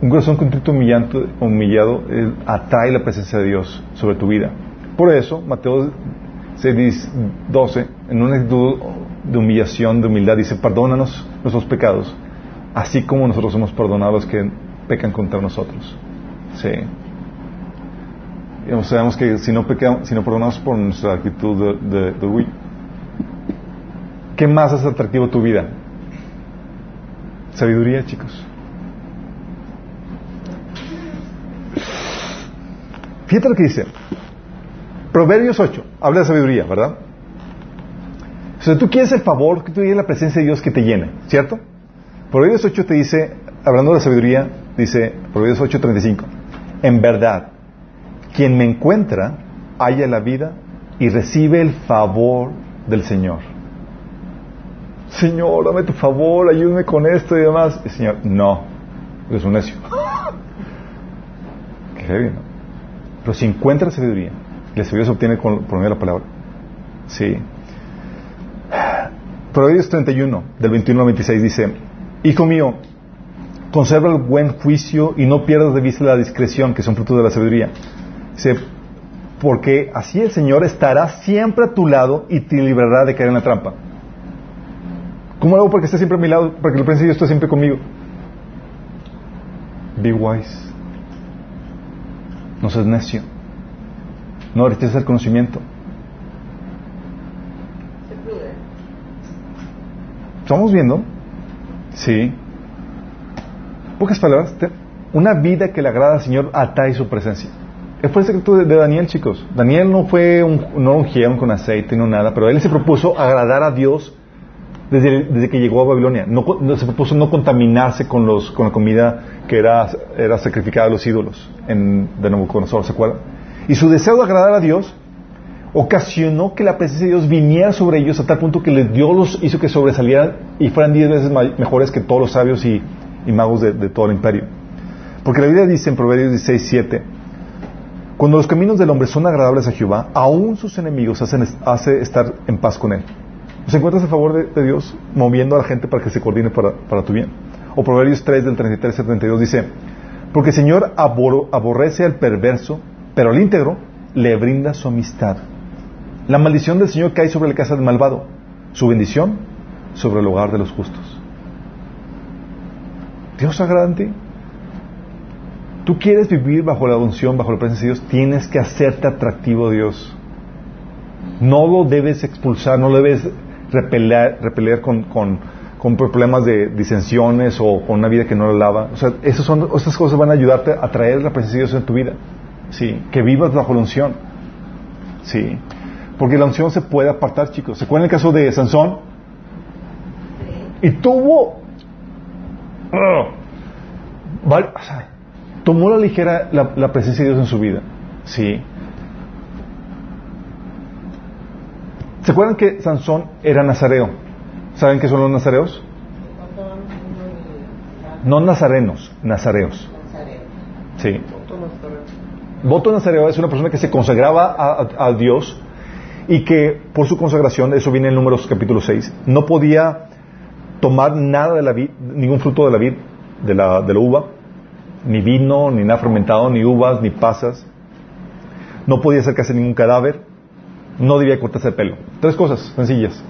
Un corazón contrito humillante, humillado atrae la presencia de Dios sobre tu vida. Por eso, Mateo 6, 12, en una actitud de humillación, de humildad, dice, perdónanos nuestros pecados, así como nosotros hemos perdonado a los que pecan contra nosotros. Sí. Y sabemos que si no, pecamos, si no perdonamos por nuestra actitud de, de, de. ¿Qué más hace atractivo tu vida? Sabiduría, chicos. Fíjate lo que dice. Proverbios 8, habla de sabiduría, ¿verdad? Sea, tú quieres el favor, que tú quieres la presencia de Dios que te llene, ¿cierto? Proverbios 8 te dice, hablando de la sabiduría, dice, Proverbios 8, 35, en verdad, quien me encuentra halla la vida y recibe el favor del Señor. Señor, dame tu favor, ayúdame con esto y demás. Y Señor, no, eres un necio. Qué heavy, ¿no? Pero si encuentra sabiduría, la sabiduría se obtiene con, por medio de la palabra. Sí. Proverbios 31, del 21 al 26 dice, Hijo mío, conserva el buen juicio y no pierdas de vista la discreción, que son frutos de la sabiduría. Dice, porque así el Señor estará siempre a tu lado y te librará de caer en la trampa. ¿Cómo lo hago para que esté siempre a mi lado? Para que el príncipe esté siempre conmigo. Be wise. No seas necio. No rechaces el conocimiento. Se prudente. ¿Estamos viendo? Sí. Pocas palabras. Una vida que le agrada al Señor atrae su presencia. fue el secreto de, Daniel, chicos. Daniel no fue un, no ungieron con aceite, no nada, pero él se propuso agradar a Dios desde, desde que llegó a Babilonia. No, no- se propuso no contaminarse con, los, con la comida que era, era sacrificada a los ídolos en, de Nabucodonosor, ¿se acuerdan? Y su deseo de agradar a Dios ocasionó que la presencia de Dios viniera sobre ellos a tal punto que les dio los, hizo que sobresalieran y fueran diez veces mejores que todos los sabios y, y magos de, todo el imperio. Porque la Biblia dice en Proverbios 16, 7, cuando los caminos del hombre son agradables a Jehová, aún sus enemigos hacen, hace estar en paz con él. ¿Os encuentras a favor de, Dios moviendo a la gente para que se coordine para, para tu bien? O Proverbios 3 del 33 al 32 dice, porque el Señor abor- aborrece al perverso, pero al íntegro le brinda su amistad. La maldición del Señor cae sobre la casa del malvado, su bendición sobre el hogar de los justos. ¿Dios agrada en ti? Tú quieres vivir bajo la unción, bajo la presencia de Dios, tienes que hacerte atractivo a Dios. No lo debes expulsar, no lo debes repeler, repeler con, con- problemas de disensiones o con una vida que no la lava. O sea, esas, son, esas cosas van a ayudarte a traer la presencia de Dios en tu vida. Sí, que vivas bajo la unción. Sí, porque la unción se puede apartar, chicos. ¿Se acuerdan el caso de Sansón? Y tuvo... Sea, tomó la ligera la, la presencia de Dios en su vida. Sí. ¿Se acuerdan que Sansón era nazareo? ¿Saben qué son los nazareos? No nazarenos, nazareos. Sí. Voto nazareo es una persona que se consagraba a, a- a Dios y que por su consagración, eso viene en Números capítulo 6, no podía tomar nada de la vid, ningún fruto de la vid, de la, de la uva, ni vino, ni nada fermentado, ni uvas, ni pasas. No podía acercarse a ningún cadáver, no debía cortarse el pelo. Tres cosas sencillas.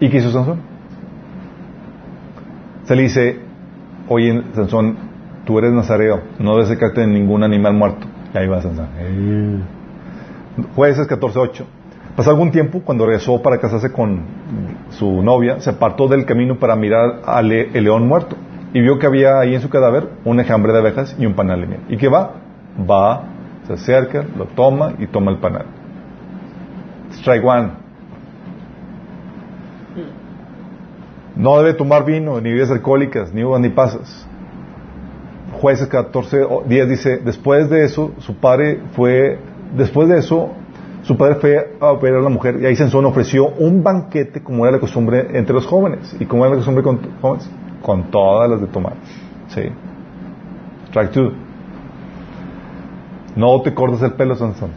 ¿Y qué hizo Sansón? Se le dice, oye Sansón, tú eres nazareo, no debes acercarte de ningún animal muerto. Y ahí va Sansón. Eh. Jueces 14.8. Pasó algún tiempo, cuando regresó para casarse con su novia, se apartó del camino para mirar al le- león muerto y vio que había ahí en su cadáver un enjambre de abejas y un panal de miel. ¿Y qué va? Va, se acerca, lo toma y toma el panal. Strike one. No debe tomar vino, ni bebidas alcohólicas, ni uvas, ni pasas. Jueces 14 o- días dice, después de eso, su padre fue, después de eso, su padre fue a ver a la mujer y ahí Sansón ofreció un banquete como era la costumbre entre los jóvenes. ¿Y como era la costumbre con jóvenes? Con todas las de tomar. Sí. Strike two. No te cortes el pelo, Sansón.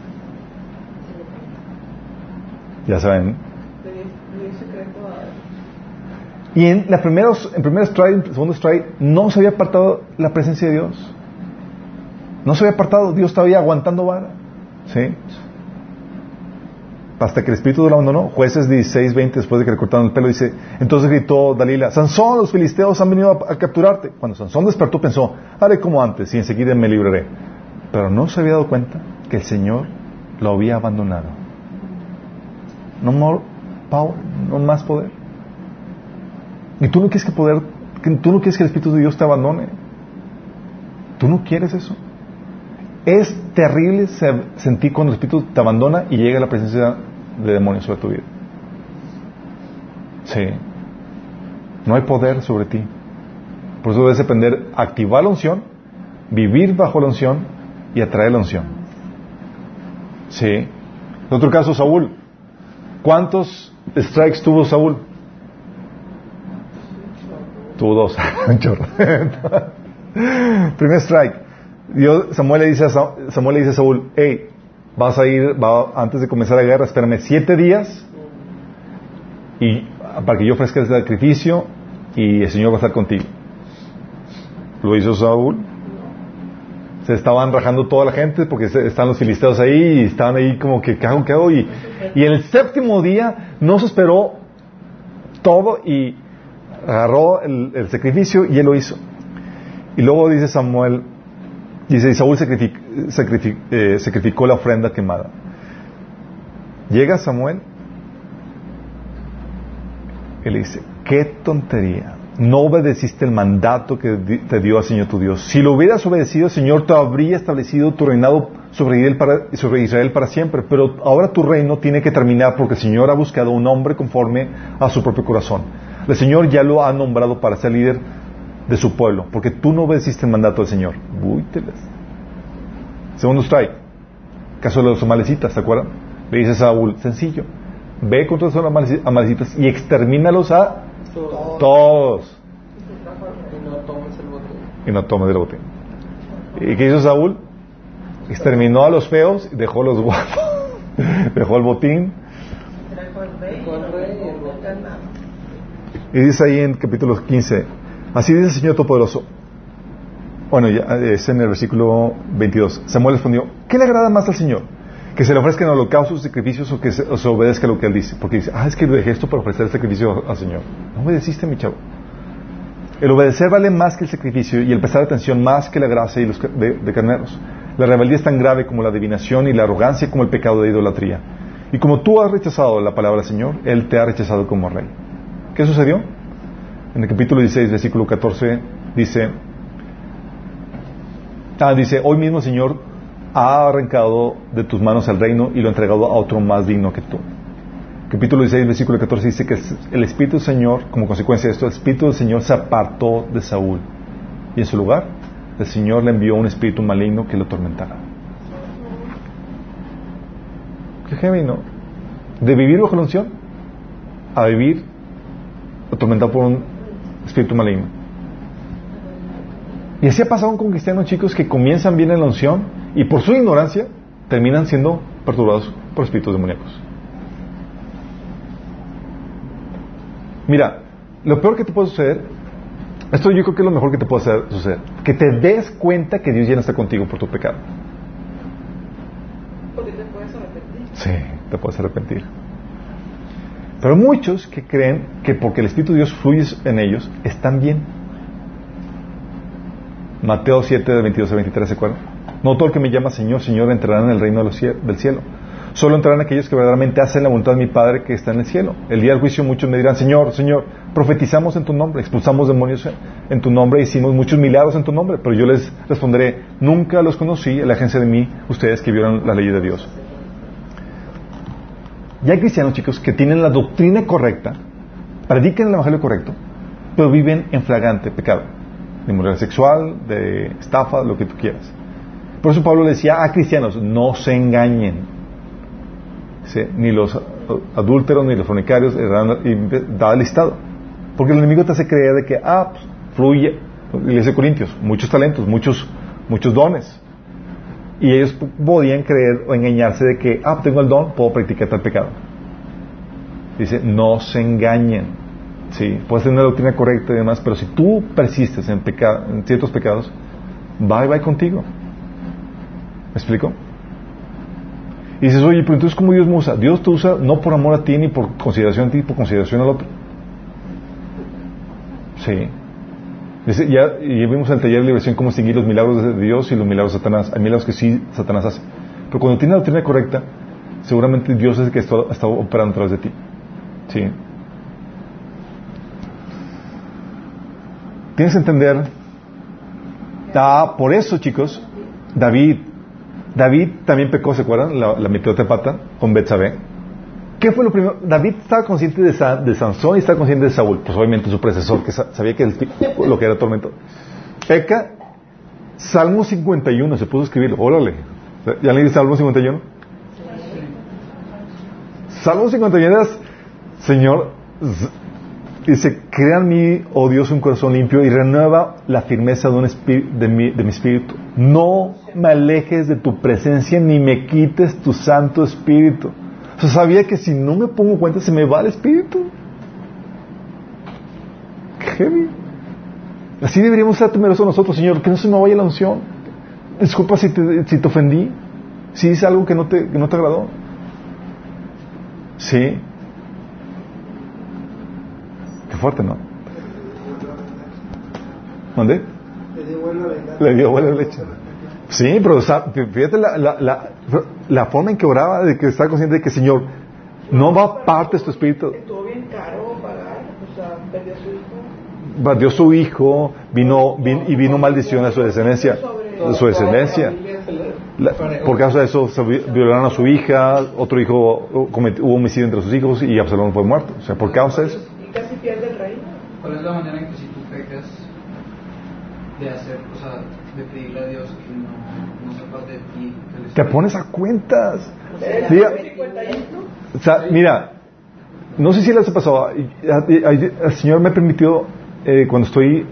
Ya saben, Le di le di un secreto a... Y en la primeros, en primer strike, en segundo strike, no se había apartado la presencia de Dios. No se había apartado, Dios estaba ahí aguantando vara. ¿Sí? Hasta que el espíritu lo abandonó. Jueces 16, 20, después de que le cortaron el pelo, dice, entonces gritó Dalila, Sansón, los filisteos han venido a, a capturarte. Cuando Sansón despertó pensó, haré como antes y enseguida me libraré. Pero no se había dado cuenta que el Señor lo había abandonado. No more power, no más poder. Y tú no quieres que poder, tú no quieres que el Espíritu de Dios te abandone. Tú no quieres eso. Es terrible se- sentir cuando el Espíritu te abandona y llega la presencia de demonios sobre tu vida. Sí. No hay poder sobre ti. Por eso debes aprender a activar la unción, vivir bajo la unción y atraer la unción. Sí. En otro caso, Saúl. ¿Cuántos strikes tuvo Saúl? Tuvo dos. Primer strike. Dios, Samuel, le dice a Sa- Samuel le dice a Saúl, hey, vas a ir, va- antes de comenzar la guerra, espérame siete días y para que yo ofrezca el sacrificio y el Señor va a estar contigo. Lo hizo Saúl. Se estaban rajando toda la gente porque están los filisteos ahí y estaban ahí como que, ¿qué hago, qué hago? Y, y el séptimo día no se esperó todo y agarró el, sacrificio y él lo hizo. Y luego dice Samuel, dice, y Saúl sacrific- eh, sacrificó la ofrenda quemada. Llega Samuel y le dice, qué tontería. no obedeciste el mandato que te dio el Señor tu Dios. Si lo hubieras obedecido, el Señor te habría establecido tu reinado sobre Israel, para, sobre Israel para siempre. Pero ahora tu reino tiene que terminar porque el Señor ha buscado un hombre conforme a su propio corazón. El Señor ya lo ha nombrado para ser líder de su pueblo, porque tú no obedeciste el mandato del Señor. Uy, telas. Segundo strike. Caso de los amalecitas, ¿te acuerdan? Le dice Saúl, sencillo. Ve contra los amaleci- amalecitas y extermínalos a todos. Y no tomes el bote. Y no tomes del botín. ¿Y qué hizo Saúl? Exterminó a los feos y dejó los guapos. dejó el botín. Trajo el rey, el el. Y dice ahí en capítulo 15, así dice el Señor Todopoderoso. Bueno, ya es en el versículo 22. Samuel respondió, ¿qué le agrada más al Señor? ¿Que se le ofrezcan holocaustos, sacrificios o que se, o se obedezca lo que Él dice? Porque dice, ah, es que dejé esto para ofrecer el sacrificio al Señor. No obedeciste, mi chavo. El obedecer vale más que el sacrificio y el prestar atención más que la gracia y los de carneros. La rebeldía es tan grave como la adivinación y la arrogancia como el pecado de idolatría. Y como tú has rechazado la palabra del Señor, Él te ha rechazado como rey. ¿Qué sucedió? En el capítulo 16, versículo 14, dice, ah, dice, hoy mismo el Señor ha arrancado de tus manos el reino y lo ha entregado a otro más digno que tú. Capítulo 16, versículo 14 dice que el Espíritu del Señor, como consecuencia de esto, el Espíritu del Señor se apartó de Saúl y en su lugar el Señor le envió un espíritu maligno que lo atormentara. Qué heavy, ¿no? De vivir bajo la unción a vivir atormentado por un espíritu maligno. Y así ha pasado con cristianos chicos que comienzan bien en la unción y por su ignorancia terminan siendo perturbados por espíritus demoníacos. Mira, lo peor que te puede suceder, esto yo creo que es lo mejor que te puede hacer- suceder, que te des cuenta que Dios ya no está contigo por tu pecado. Porque te puedes arrepentir. Sí, te puedes arrepentir. Pero muchos que creen que porque el Espíritu de Dios fluye en ellos, están bien. Mateo 7, de 22 a 23, ¿se acuerdan? No todo el que me llama Señor, Señor entrará en el reino del cielo. Solo entrarán aquellos que verdaderamente hacen la voluntad de mi Padre que está en el cielo. El día del juicio muchos me dirán, Señor, Señor, profetizamos en tu nombre, expulsamos demonios en tu nombre, hicimos muchos milagros en tu nombre. Pero yo les responderé, nunca los conocí, aléjense de mí, ustedes que violan la ley de Dios. Ya hay cristianos, chicos, que tienen la doctrina correcta, predican el evangelio correcto, pero viven en flagrante pecado. De inmoralidad sexual, de estafa, lo que tú quieras. Por eso Pablo le decía a cristianos, no se engañen. Ni los adúlteros, ni los fornicarios, da el listado. Porque el enemigo te hace creer de que, ah, pues, fluye, iglesia de Corintios, muchos talentos, muchos, muchos dones. Y ellos podían creer o engañarse de que, ah, tengo el don, puedo practicar tal pecado. Dice, no se engañen. Sí, puedes tener la doctrina correcta y demás, pero si tú persistes en, peca- en ciertos pecados, va y va contigo. ¿Me explico? Y dices, oye, pero entonces, ¿cómo Dios me usa? Dios te usa no por amor a ti, ni por consideración a ti, por consideración al otro. Sí. Dice, ya, y vimos en el taller de liberación cómo distinguir los milagros de Dios y los milagros de Satanás. Hay milagros que sí Satanás hace. Pero cuando tienes la doctrina correcta, seguramente Dios es el que está, está operando a través de ti. Sí. Tienes que entender. Ah, por eso, chicos, David, David también pecó, ¿se acuerdan? La, la metió de pata con Betsabé. ¿Qué fue lo primero? David estaba consciente de, Sa- de Sansón y estaba consciente de Saúl, pues obviamente su predecesor, que sa- sabía que el lo que era tormento. Peca, Salmo 51, se puso a escribir, órale. ¿Ya leí Salmo 51? Salmo 51 es, Señor, dice, crea en mí, oh Dios, un corazón limpio y renueva la firmeza de, un de, mi, de mi espíritu. No me alejes de tu presencia ni me quites tu santo espíritu. Sea, sabía que si no me pongo cuenta se me va el espíritu. Qué heavy. Así deberíamos ser temerosos nosotros, Señor, que no se me vaya la unción. Disculpa si te, si te ofendí, si hice algo que no te, que no te agradó. Sí. Qué fuerte, ¿no? ¿Dónde? Le dio vuelo a vengar. Le dio vuelo a leche. Sí, pero o sea, fíjate la, la, la, la forma en que oraba, de que estaba consciente de que, Señor, no va parte de tu espíritu. Estuvo bien caro pagar, o sea, perdió a su hijo. Perdió su hijo, vino, vin- y vino maldición a su descendencia. A su descendencia. La- por causa de eso se vi- violaron a su hija, otro hijo cometió, hubo homicidio entre sus hijos y Absalón fue muerto. O sea, por causa de eso. Y casi pierde el reino. ¿Cuál es la manera en que si tú pecas de hacer, o sea, de pedirle a Dios que no, no sepas de ti? Te pones a cuentas. ¿Era Diga- 51? O sea, mira, no sé si les ha pasado, el Señor me ha permitido, eh, cuando estoy,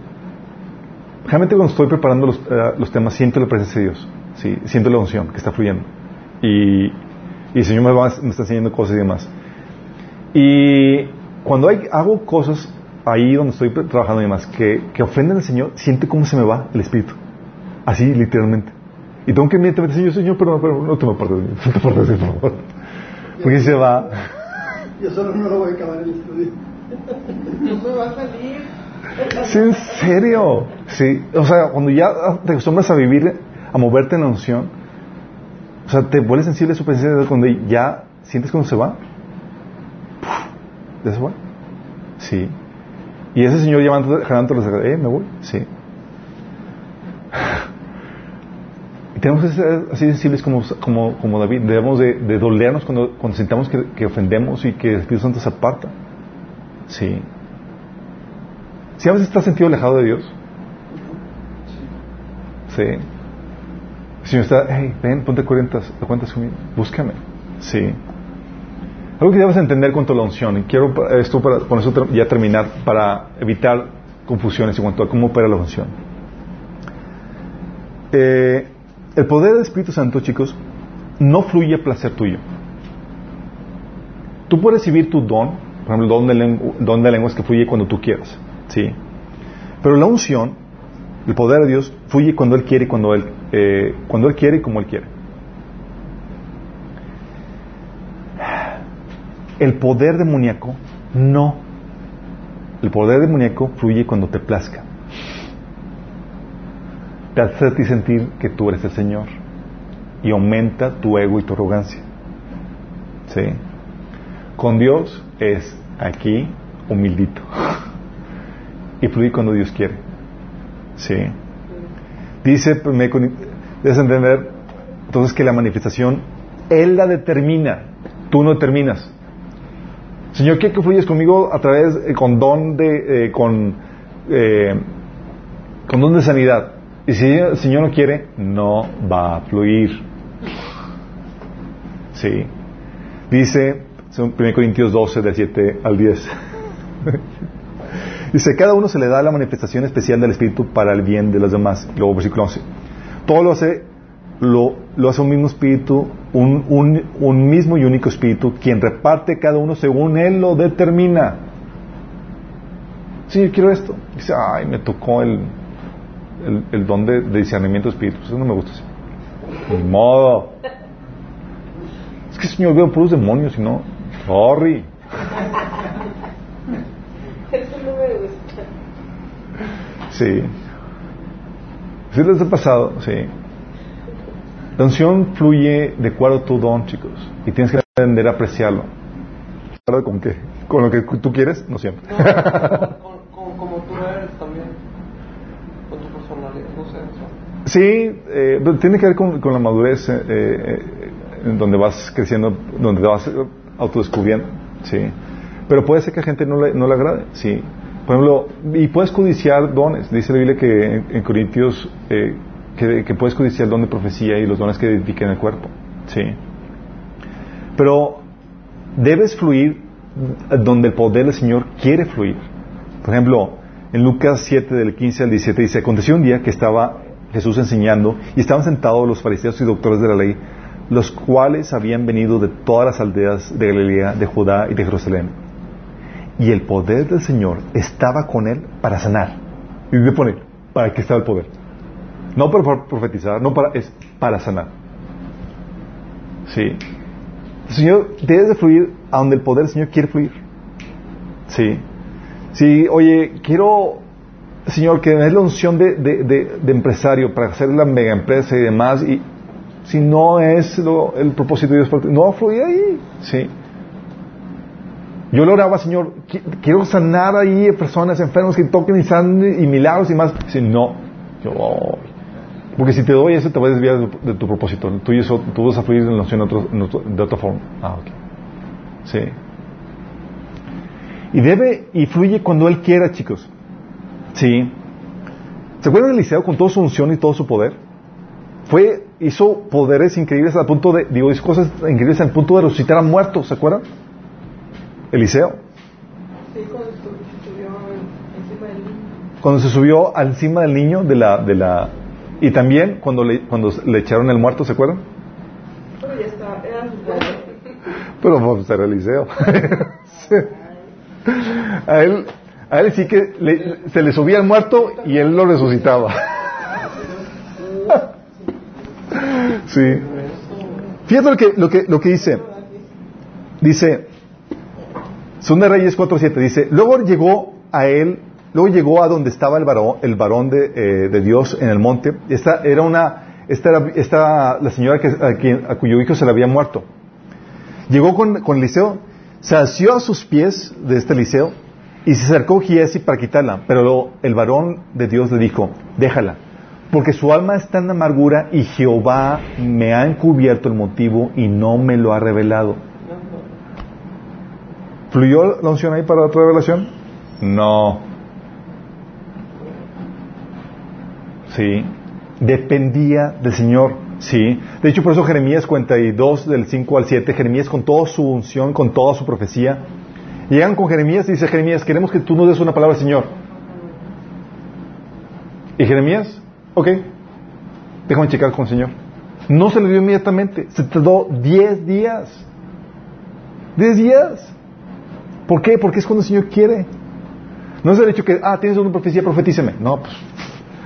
realmente cuando estoy preparando los, eh, los temas, siento la presencia de Dios, sí, siento la unción que está fluyendo. Y, y el Señor me, va- me está enseñando cosas y demás. Y cuando hay, hago cosas ahí donde estoy trabajando y demás, que, que ofenden al Señor, siente cómo se me va el Espíritu. Así, literalmente. Y tengo que inmediatamente decir, Señor, perdón, perdón, no te me apartes de mí, no te apartes de mí, por favor. Porque se va. Yo solo no lo voy a acabar el estudio. No me va a salir. Sí, en serio. Sí. O sea, cuando ya te acostumbras a vivir, a moverte en la unción, o sea, te vuelves sensible a su presencia cuando ya sientes cuando se va. ¿Ya se va? Sí. Y ese señor llamando, jalando las eh, me voy. Sí. Y tenemos que ser así sensibles como, como, como David. Debemos de, de dolernos cuando, cuando sintamos que, ofendemos y que el Espíritu Santo se aparta. Sí. Si a veces estás sentido alejado de Dios. Sí. El Señor está, hey, ven, ponte cuentas, cuentas conmigo, búscame. Sí. Algo que debes entender cuanto a la unción, y quiero esto para, con eso ya terminar, para evitar confusiones en cuanto a cómo opera la unción. Eh, el poder del Espíritu Santo, chicos, no fluye a placer tuyo. Tú puedes recibir tu don, por ejemplo, el don de, lengu- don de lenguas que fluye cuando tú quieras, ¿sí? Pero la unción, el poder de Dios, fluye cuando Él quiere cuando Él, eh, cuando Él quiere y como Él quiere. El poder demoníaco, no. El poder demoníaco fluye cuando te plazca. Te hace ti sentir que tú eres el Señor y aumenta tu ego y tu arrogancia. ¿Sí? Con Dios es aquí humildito. Y fluye cuando Dios quiere. ¿Sí? Dice, me- debes entender, entonces que la manifestación, Él la determina, tú no determinas. Señor, quiero que fluyes conmigo a través, eh, con don de, eh, con, eh, con don de sanidad. Y si el Señor no quiere, no va a fluir. Sí. Dice, 1 Corintios 12, del 7 al 10. Dice, cada uno se le da la manifestación especial del Espíritu para el bien de los demás. Luego, versículo 11. Todo lo hace, lo, lo hace un mismo Espíritu, un, un, un mismo y único Espíritu, quien reparte cada uno según Él lo determina. Sí, yo quiero esto. Dice, ay, me tocó el, el, el don de, de discernimiento de espíritus. Eso no me gusta. así. Ni modo. Es que Señor veo puros demonios y no. Sorry. Eso no me gusta. Sí. ¿Sí les ha pasado? Sí. La unción fluye de acuerdo a tu don, chicos. Y tienes que aprender a apreciarlo. ¿Claro con qué? Con lo que tú quieres, no siempre. No, como tú eres también. Con tu personalidad, no sé. o sea. Sí, eh, tiene que ver con, la madurez eh, eh, en donde vas creciendo, donde vas autodescubriendo. Sí. Pero puede ser que a gente no le, no le agrade. Sí. Por ejemplo, y puedes codiciar dones. Dice la Biblia que en, Corintios eh, que, que puedes codiciar don de profecía y los dones que edifiquen el cuerpo. Sí. Pero debes fluir donde el poder del Señor quiere fluir. Por ejemplo, en Lucas 7, del 15 al 17, dice, aconteció un día que estaba Jesús enseñando y estaban sentados los fariseos y doctores de la ley, los cuales habían venido de todas las aldeas de Galilea, de Judá y de Jerusalén. Y el poder del Señor estaba con él para sanar. Y me pone, ¿para qué estaba el poder? No para profetizar, no para, es para sanar. Sí. El Señor, debes de fluir a donde el poder del Señor quiere fluir. Sí. Sí, oye, quiero, Señor, que me des la unción de, de, de, empresario para hacer la mega empresa y demás. Y si no es lo- el propósito de Dios, no fluir ahí. Sí. Yo le oraba, Señor, qui- quiero sanar ahí personas enfermas que toquen y sanen y milagros y más. Dice, no. Yo, "Ay". porque si te doy eso, te vas a desviar de, tu- de tu propósito. Tú, eso, tú vas a fluir en la unción de otra forma. Ah, ok. Sí. Y debe, y fluye cuando Él quiera, chicos. Sí. ¿Se acuerdan de Eliseo con toda su unción y todo su poder? Fue, hizo poderes increíbles al punto de, digo, hizo cosas increíbles al punto de resucitar a muertos, ¿se acuerdan? Eliseo. Sí, cuando estudió en- encima del niño. Cuando se subió encima del niño de la, de la, y también cuando le, cuando le echaron el muerto, ¿se acuerdan? Pero ya está, era su. Pero vamos a ser Eliseo. Sí. A él, a él sí que le- se le subía el muerto y él lo resucitaba. Sí. Fíjate lo que, lo que, lo que dice. Dice, Segunda Reyes 4.7, dice, luego llegó a él, luego llegó a donde estaba el varón, el varón de, eh, de Dios en el monte. Esta era una, esta era, esta, la señora que, a cuyo hijo se le había muerto. Llegó con, con Eliseo, se asió a sus pies de este Eliseo y se acercó Giesi para quitarla. Pero el varón de Dios le dijo, déjala, porque su alma está en amargura y Jehová me ha encubierto el motivo y no me lo ha revelado. ¿Fluyó la unción ahí para otra revelación? No. Sí. Dependía del Señor. Sí. De hecho, por eso Jeremías 42, del 5 al 7, Jeremías con toda su unción, con toda su profecía, llegan con Jeremías y dice Jeremías, queremos que tú nos des una palabra, Señor. Y Jeremías, ok, déjame checar con el Señor. No se le dio inmediatamente, se tardó 10 días. 10 días. ¿Por qué? Porque es cuando el Señor quiere. No es el hecho que, ah, tienes una profecía, profetíceme. No, pues.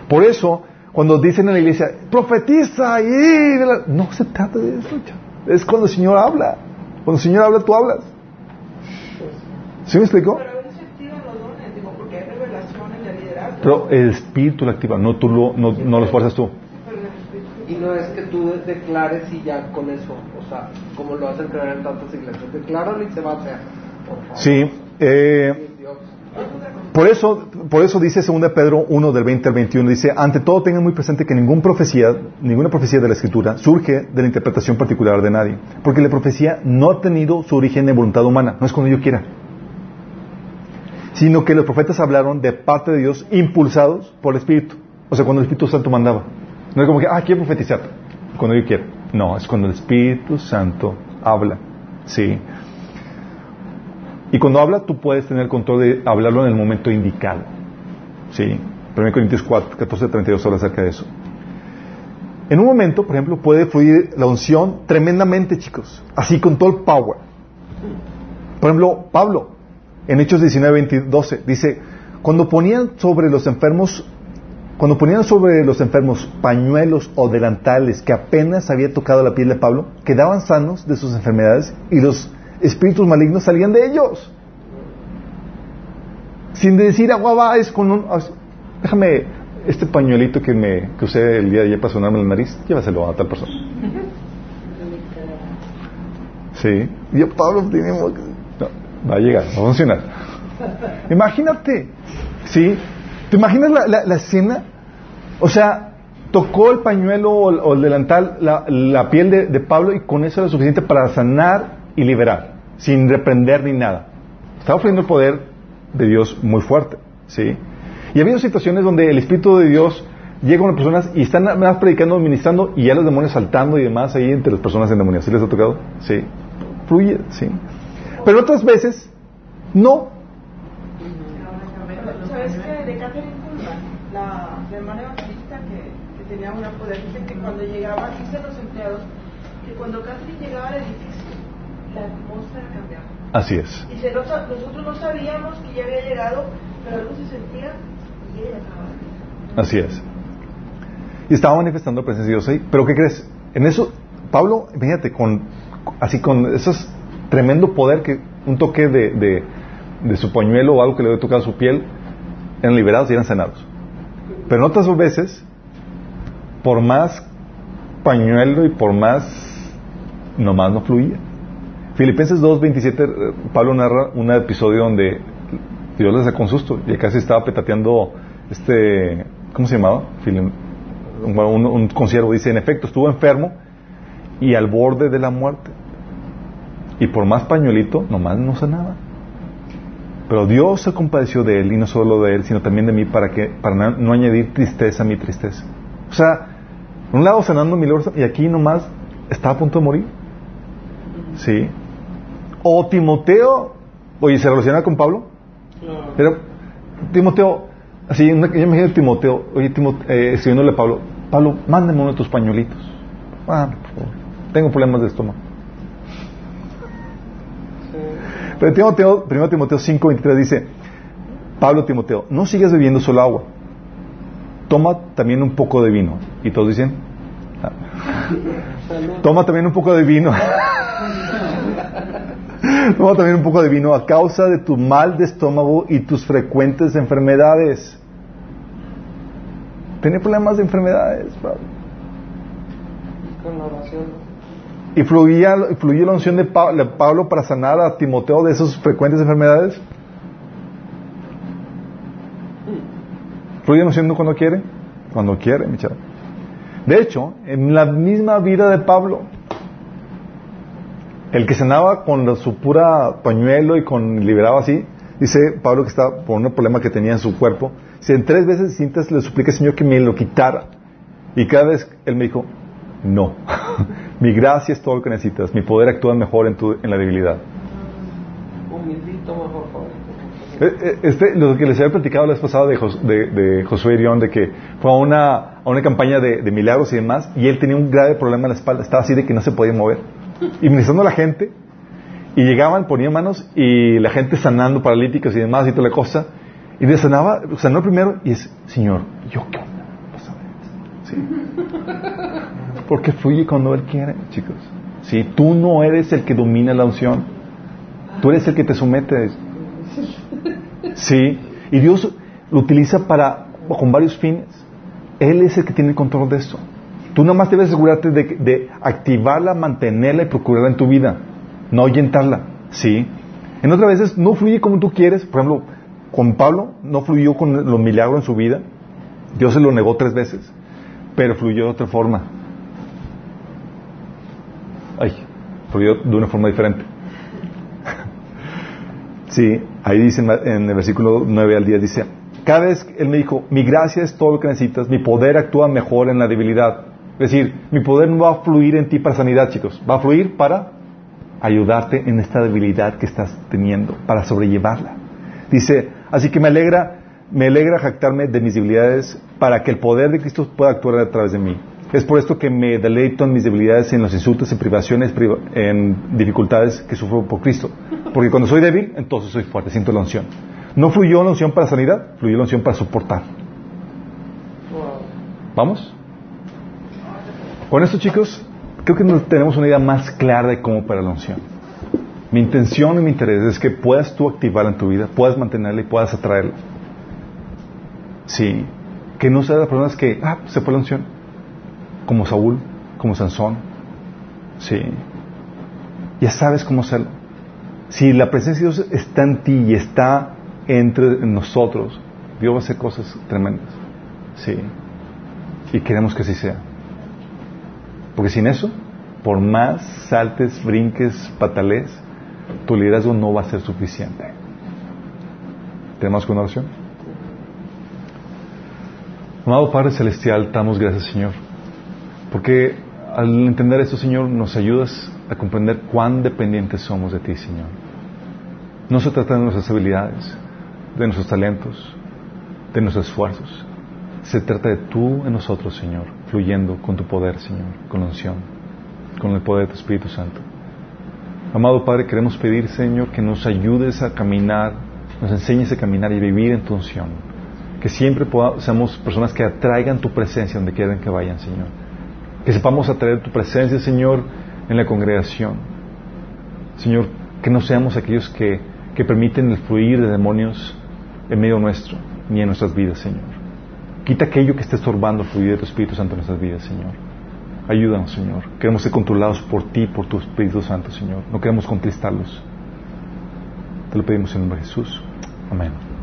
Por eso, cuando dicen en la iglesia, profetiza y... de la-". No se trata de eso. Es cuando el Señor habla. Cuando el Señor habla, tú hablas. Revelaciones de liderazgo. Pero el Espíritu lo activa, no tú lo, no, no lo fuerzas tú. Y no es que tú declares y ya con eso, o sea, como lo hacen creer en tantas iglesias, decláralo y se va a hacer. Sí. eh, Dios. Por eso, por eso dice 2 Pedro 1 del 20 al 21, dice, ante todo tengan muy presente que ninguna profecía, ninguna profecía de la Escritura surge de la interpretación particular de nadie, porque la profecía no ha tenido su origen en voluntad humana, no es cuando yo quiera, sino que los profetas hablaron de parte de Dios impulsados por el Espíritu, o sea, cuando el Espíritu Santo mandaba. No es como que, ah, quiero profetizar, cuando yo quiera. No, es cuando el Espíritu Santo habla, sí. Y cuando habla, tú puedes tener el control de hablarlo en el momento indicado. Sí. 1 Corintios 4, 14, 32 habla acerca de eso. En un momento, por ejemplo, puede fluir la unción tremendamente, chicos. Así con todo el power. Por ejemplo, Pablo, en Hechos 19, 20, 12, dice, cuando ponían sobre los enfermos, cuando ponían sobre los enfermos pañuelos o delantales que apenas había tocado la piel de Pablo, quedaban sanos de sus enfermedades y los espíritus malignos salían de ellos. Sin decir agua es con un... as- Déjame este pañuelito que me que usé el día de ayer para sonarme la nariz, llévaselo a tal persona. Sí. Yo, Pablo, tenemos va a llegar, va a funcionar. Imagínate, ¿sí? ¿Te imaginas la, la- escena? O sea, tocó el pañuelo o el, delantal, la, la piel de, de Pablo y con eso era suficiente para sanar y liberar, sin reprender ni nada. Estaba ofreciendo el poder de Dios muy fuerte, ¿sí? Y ha habido situaciones donde el Espíritu de Dios llega a las personas y están más predicando, ministrando y ya los demonios saltando y demás ahí entre las personas endemoniadas. ¿Sí les ha tocado? Sí. Fluye, sí. Pero otras veces, no. ¿Sabes qué? De Catherine Kuhlman, la, la hermana evangelista que, que tenía una poder, dice que cuando llegaba, dicen los empleados, que cuando Catherine llegaba al edificio, la atmósfera cambiaba. Así es. Dice, "No sa- nosotros no sabíamos que ya había llegado, pero algo se sentía y ella estaba. Así es. Y estaba manifestando la presencia de Dios ahí. Pero ¿qué crees? En eso, Pablo, imagínate, con, así con esos tremendo poder que un toque de, de, su pañuelo o algo que le había tocado su piel, eran liberados y eran sanados. Pero en otras veces, por más pañuelo y por más, nomás no fluía. Filipenses 2.27, eh, Pablo narra un episodio donde Dios les sacó un susto y casi estaba petateando este, ¿cómo se llamaba? Un, un, un consiervo dice, en efecto, estuvo enfermo y al borde de la muerte. Y por más pañuelito, nomás no sanaba. Pero Dios se compadeció de él y no solo de él, sino también de mí para que para no, añadir tristeza a mi tristeza. O sea, por un lado sanando milagroso y aquí nomás estaba a punto de morir. Sí. O Timoteo, oye, ¿se relaciona con Pablo? Pero Timoteo, así, yo imagino a Timoteo, oye, Timoteo, eh, escribiéndole a Pablo, Pablo, mándame uno de tus pañuelitos. Ah, por favor, tengo problemas de estómago. Pero Timoteo, 1 Timoteo 5, 23 dice, Pablo Timoteo, no sigas bebiendo solo agua, toma también un poco de vino. Y todos dicen, "Ah". toma también un poco de vino. toma también un poco de vino a causa de tu mal de estómago y tus frecuentes enfermedades. Tiene problemas de enfermedades, Pablo. Con la oración. ¿Y fluía, fluía la unción de Pa- de Pablo para sanar a Timoteo de esas frecuentes enfermedades? ¿Fluye la unción cuando quiere? Cuando quiere, mi. De hecho, en la misma vida de Pablo, el que sanaba con su pura pañuelo y con liberaba así, dice Pablo que estaba por un problema que tenía en su cuerpo, si en tres veces distintas le supliqué al Señor que me lo quitara, y cada vez él me dijo, no, mi gracia es todo lo que necesitas, mi poder actúa mejor en, tu, en la debilidad. Eh, eh, Este, lo que les había platicado la vez pasada de, Jos- de, de Josué Irión, de que fue a una, a una campaña de, de milagros y demás, y él tenía un grave problema en la espalda, estaba así de que no se podía mover. Y ministrando a la gente, y llegaban, ponían manos, y la gente sanando paralíticos y demás, y toda la cosa, y le sanaba, sanó primero, y es, Señor, ¿yo qué onda? Pásame esto". Sí. Porque fluye cuando Él quiere, chicos. Si tú no eres el que domina la unción, tú eres el que te sometes. Sí, y Dios lo utiliza para con varios fines. Él es el que tiene el control de esto. Tú nada más debes asegurarte de, de activarla, mantenerla y procurarla en tu vida, no ahuyentarla. Sí. En otras veces no fluye como tú quieres. Por ejemplo, con Pablo no fluyó con los milagros en su vida. Dios se lo negó tres veces, pero fluyó de otra forma. Ay, fluyó de una forma diferente. Sí, ahí dice en el versículo 9 al 10, dice, cada vez Él me dijo, mi gracia es todo lo que necesitas, mi poder actúa mejor en la debilidad. Es decir, mi poder no va a fluir en ti para sanidad, chicos, va a fluir para ayudarte en esta debilidad que estás teniendo, para sobrellevarla. Dice, así que me alegra, me alegra jactarme de mis debilidades para que el poder de Cristo pueda actuar a través de mí. Es por esto que me deleito en mis debilidades, en los insultos, en privaciones, priva- en dificultades que sufro por Cristo. Porque cuando soy débil, entonces soy fuerte, siento la unción. No fluyó la unción para sanidad, fluyó la unción para soportar. ¿Vamos? Con esto, chicos, creo que tenemos una idea más clara de cómo para la unción. Mi intención y mi interés es que puedas tú activarla en tu vida, puedas mantenerla y puedas atraerla. Sí. Que no sean las personas que, ah, se fue la unción. Como Saúl, como Sansón. Sí. Ya sabes cómo hacerlo. Si la presencia de Dios está en ti y está entre nosotros, Dios va a hacer cosas tremendas. Sí. Y queremos que así sea. Porque sin eso, por más saltes, brinques, patales, tu liderazgo no va a ser suficiente. ¿Tenemos con oración? Amado Padre Celestial, damos gracias, Señor. Porque al entender esto, Señor, nos ayudas a comprender cuán dependientes somos de ti, Señor. No se trata de nuestras habilidades, de nuestros talentos, de nuestros esfuerzos. Se trata de tú en nosotros, Señor, fluyendo con tu poder, Señor, con la unción, con el poder de tu Espíritu Santo. Amado Padre, queremos pedir, Señor, que nos ayudes a caminar, nos enseñes a caminar y vivir en tu unción. Que siempre seamos personas que atraigan tu presencia donde quieran que vayan, Señor. Que sepamos atraer tu presencia, Señor, en la congregación. Señor, que no seamos aquellos que, que permiten el fluir de demonios en medio nuestro, ni en nuestras vidas, Señor. Quita aquello que esté estorbando el fluir de tu Espíritu Santo en nuestras vidas, Señor. Ayúdanos, Señor. Queremos ser controlados por ti, por tu Espíritu Santo, Señor. No queremos contristarlos. Te lo pedimos en nombre de Jesús. Amén.